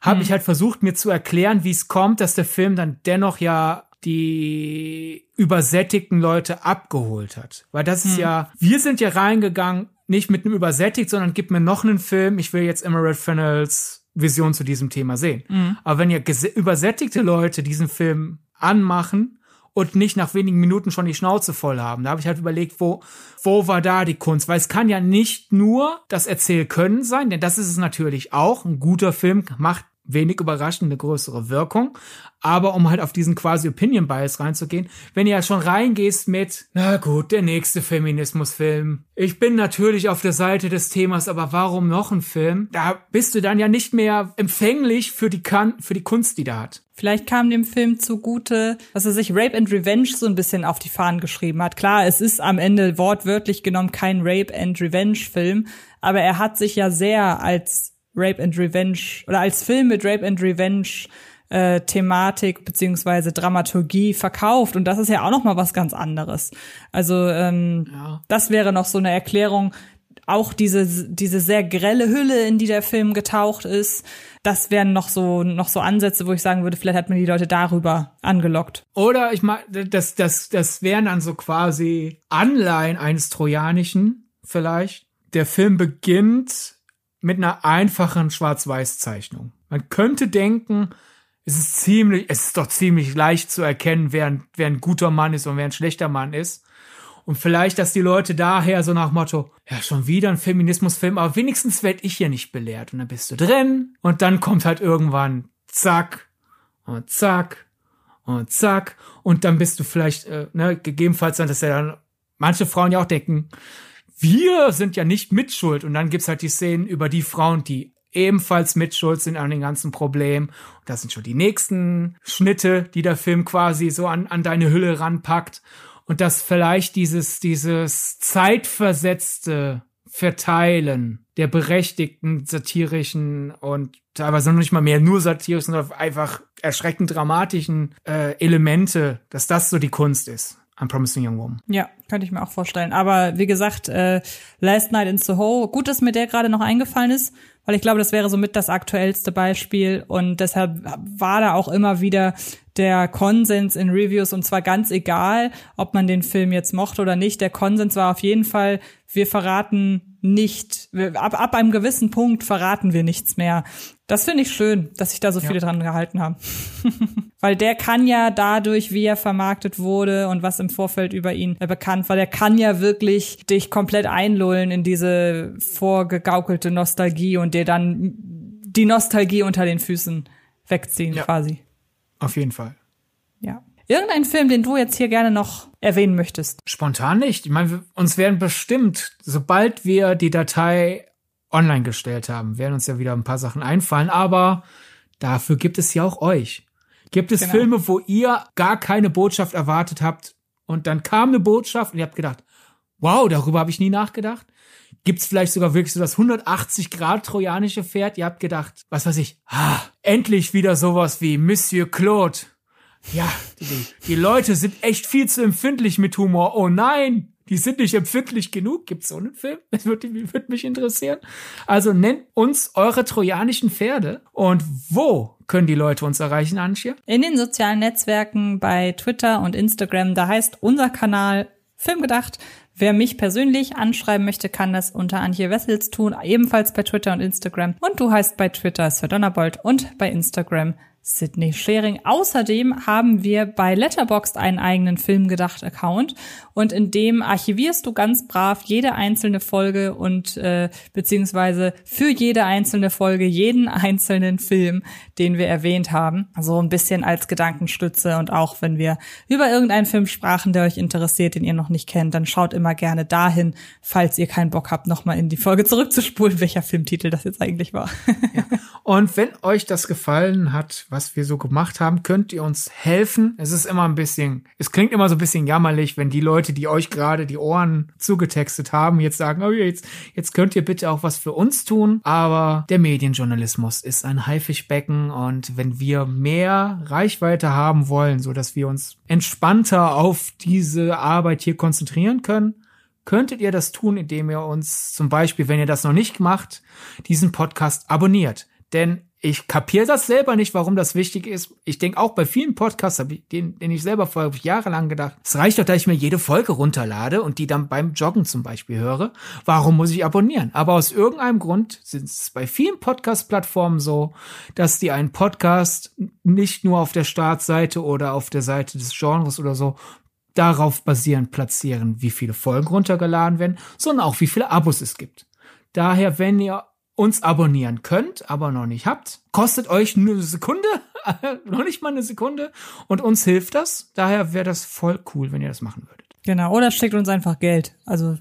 habe hm. ich halt versucht, mir zu erklären, wie es kommt, dass der Film dann dennoch ja die übersättigten Leute abgeholt hat. Weil das ist hm. ja, wir sind ja reingegangen, nicht mit einem übersättigt, sondern gib mir noch einen Film, ich will jetzt Emerald Fennels Vision zu diesem Thema sehen. Mhm. Aber wenn ja übersättigte Leute diesen Film anmachen und nicht nach wenigen Minuten schon die Schnauze voll haben. Da habe ich halt überlegt, wo, wo war da die Kunst? Weil es kann ja nicht nur das Erzählkönnen sein, denn das ist es natürlich auch. Ein guter Film macht wenig überraschend eine größere Wirkung. Aber um halt auf diesen quasi Opinion Bias reinzugehen, wenn ihr ja schon reingehst mit, na gut, der nächste Feminismusfilm. Ich bin natürlich auf der Seite des Themas, aber warum noch ein Film? Da bist du dann ja nicht mehr empfänglich für die, kan für die Kunst, die da hat. Vielleicht kam dem Film zugute, dass er sich Rape and Revenge so ein bisschen auf die Fahnen geschrieben hat. Klar, es ist am Ende wortwörtlich genommen kein Rape and Revenge Film, aber er hat sich ja sehr als Rape and Revenge oder als Film mit Rape and Revenge äh, Thematik beziehungsweise Dramaturgie verkauft und das ist ja auch noch mal was ganz anderes. Also ähm, ja. das wäre noch so eine Erklärung. Auch diese diese sehr grelle Hülle, in die der Film getaucht ist, das wären noch so noch so Ansätze, wo ich sagen würde, vielleicht hat man die Leute darüber angelockt. Oder ich meine, das das das wären dann so quasi Anleihen eines trojanischen vielleicht. Der Film beginnt mit einer einfachen Schwarz-Weiß-Zeichnung. Man könnte denken, es ist ziemlich, es ist doch ziemlich leicht zu erkennen, wer ein, wer ein guter Mann ist und wer ein schlechter Mann ist. Und vielleicht, dass die Leute daher so nach Motto, ja, schon wieder ein Feminismusfilm, aber wenigstens werd ich hier nicht belehrt. Und dann bist du drin und dann kommt halt irgendwann zack und zack und zack und dann bist du vielleicht, äh, ne, gegebenenfalls dann, dass ja dann manche Frauen ja auch denken, wir sind ja nicht mitschuld. Und dann gibt's halt die Szenen über die Frauen, die ebenfalls mitschuld sind an den ganzen Problemen. Und das sind schon die nächsten Schnitte, die der Film quasi so an, an deine Hülle ranpackt. Und dass vielleicht dieses, dieses zeitversetzte Verteilen der berechtigten satirischen und teilweise noch nicht mal mehr nur satirischen, sondern einfach erschreckend dramatischen äh, Elemente, dass das so die Kunst ist. I'm Promising Young Woman. Ja, könnte ich mir auch vorstellen. Aber wie gesagt, äh, Last Night in Soho, gut, dass mir der gerade noch eingefallen ist, weil ich glaube, das wäre somit das aktuellste Beispiel und deshalb war da auch immer wieder der Konsens in Reviews und zwar ganz egal, ob man den Film jetzt mochte oder nicht. Der Konsens war auf jeden Fall, wir verraten nicht, ab, ab einem gewissen Punkt verraten wir nichts mehr. Das finde ich schön, dass sich da so viele dran gehalten haben. Weil der kann ja dadurch, wie er vermarktet wurde und was im Vorfeld über ihn bekannt war, der kann ja wirklich dich komplett einlullen in diese vorgegaukelte Nostalgie und dir dann die Nostalgie unter den Füßen wegziehen ja. quasi. Auf jeden Fall. Ja. Irgendein Film, den du jetzt hier gerne noch erwähnen möchtest? Spontan nicht. Ich meine, uns werden bestimmt, sobald wir die Datei online gestellt haben, werden uns ja wieder ein paar Sachen einfallen, aber dafür gibt es ja auch euch. Gibt es genau. Filme, wo ihr gar keine Botschaft erwartet habt und dann kam eine Botschaft und ihr habt gedacht, wow, darüber habe ich nie nachgedacht? Gibt's vielleicht sogar wirklich so das 180 Grad trojanische Pferd? Ihr habt gedacht, was weiß ich, ah, endlich wieder sowas wie Monsieur Claude ja, die, die Leute sind echt viel zu empfindlich mit Humor. Oh nein, die sind nicht empfindlich genug. Gibt's so einen Film? Das würde, würde mich interessieren. Also nennt uns eure trojanischen Pferde. Und wo können die Leute uns erreichen, Antje? In den sozialen Netzwerken bei Twitter und Instagram. Da heißt unser Kanal Filmgedacht. Wer mich persönlich anschreiben möchte, kann das unter Antje Wessels tun, ebenfalls bei Twitter und Instagram. Und du heißt bei Twitter Sir Donnerbold und bei Instagram Sydney Schering. Außerdem haben wir bei Letterboxd einen eigenen Filmgedacht-Account und in dem archivierst du ganz brav jede einzelne Folge und äh, beziehungsweise für jede einzelne Folge jeden einzelnen Film, den wir erwähnt haben. So ein bisschen als Gedankenstütze und auch wenn wir über irgendeinen Film sprachen, der euch interessiert, den ihr noch nicht kennt, dann schaut immer gerne dahin, falls ihr keinen Bock habt, nochmal in die Folge zurückzuspulen, welcher Filmtitel das jetzt eigentlich war. ja. Und wenn euch das gefallen hat, was wir so gemacht haben, könnt ihr uns helfen. Es ist immer ein bisschen, es klingt immer so ein bisschen jammerlich, wenn die Leute, die euch gerade die Ohren zugetextet haben, jetzt sagen, oh, jetzt, jetzt könnt ihr bitte auch was für uns tun. Aber der Medienjournalismus ist ein Haifischbecken und wenn wir mehr Reichweite haben wollen, so dass wir uns entspannter auf diese Arbeit hier konzentrieren können, könntet ihr das tun, indem ihr uns zum Beispiel, wenn ihr das noch nicht macht, diesen Podcast abonniert. Denn ich kapiere das selber nicht, warum das wichtig ist. Ich denke auch bei vielen Podcasts, den, den ich selber vor jahrelang gedacht, es reicht doch, dass ich mir jede Folge runterlade und die dann beim Joggen zum Beispiel höre. Warum muss ich abonnieren? Aber aus irgendeinem Grund sind es bei vielen Podcast-Plattformen so, dass die einen Podcast nicht nur auf der Startseite oder auf der Seite des Genres oder so darauf basierend platzieren, wie viele Folgen runtergeladen werden, sondern auch wie viele Abos es gibt. Daher, wenn ihr uns abonnieren könnt, aber noch nicht habt, kostet euch nur eine Sekunde, noch nicht mal eine Sekunde und uns hilft das. Daher wäre das voll cool, wenn ihr das machen würdet. Genau, oder schickt uns einfach Geld. Also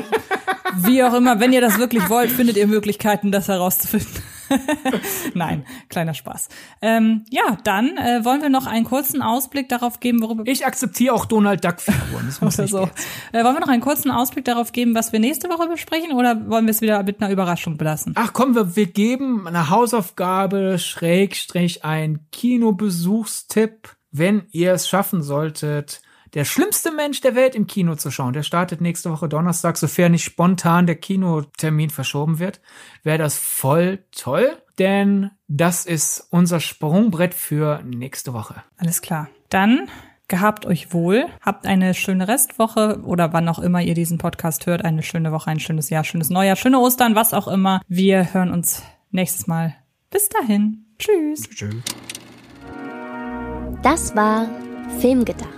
wie auch immer, wenn ihr das wirklich wollt, findet ihr Möglichkeiten, das herauszufinden. Nein, kleiner Spaß. Ähm, ja, dann äh, wollen wir noch einen kurzen Ausblick darauf geben, worüber ich akzeptiere auch Donald Duck Figuren. Das muss oder so. Äh, wollen wir noch einen kurzen Ausblick darauf geben, was wir nächste Woche besprechen, oder wollen wir es wieder mit einer Überraschung belassen? Ach komm, wir, wir geben eine Hausaufgabe Schrägstrich ein Kinobesuchstipp, wenn ihr es schaffen solltet der schlimmste Mensch der Welt im Kino zu schauen. Der startet nächste Woche Donnerstag, sofern nicht spontan der Kinotermin verschoben wird. Wäre das voll toll, denn das ist unser Sprungbrett für nächste Woche. Alles klar. Dann gehabt euch wohl, habt eine schöne Restwoche oder wann auch immer ihr diesen Podcast hört, eine schöne Woche, ein schönes Jahr, schönes Neujahr, schöne Ostern, was auch immer. Wir hören uns nächstes Mal. Bis dahin. Tschüss. Tschüss. Das war Filmgedacht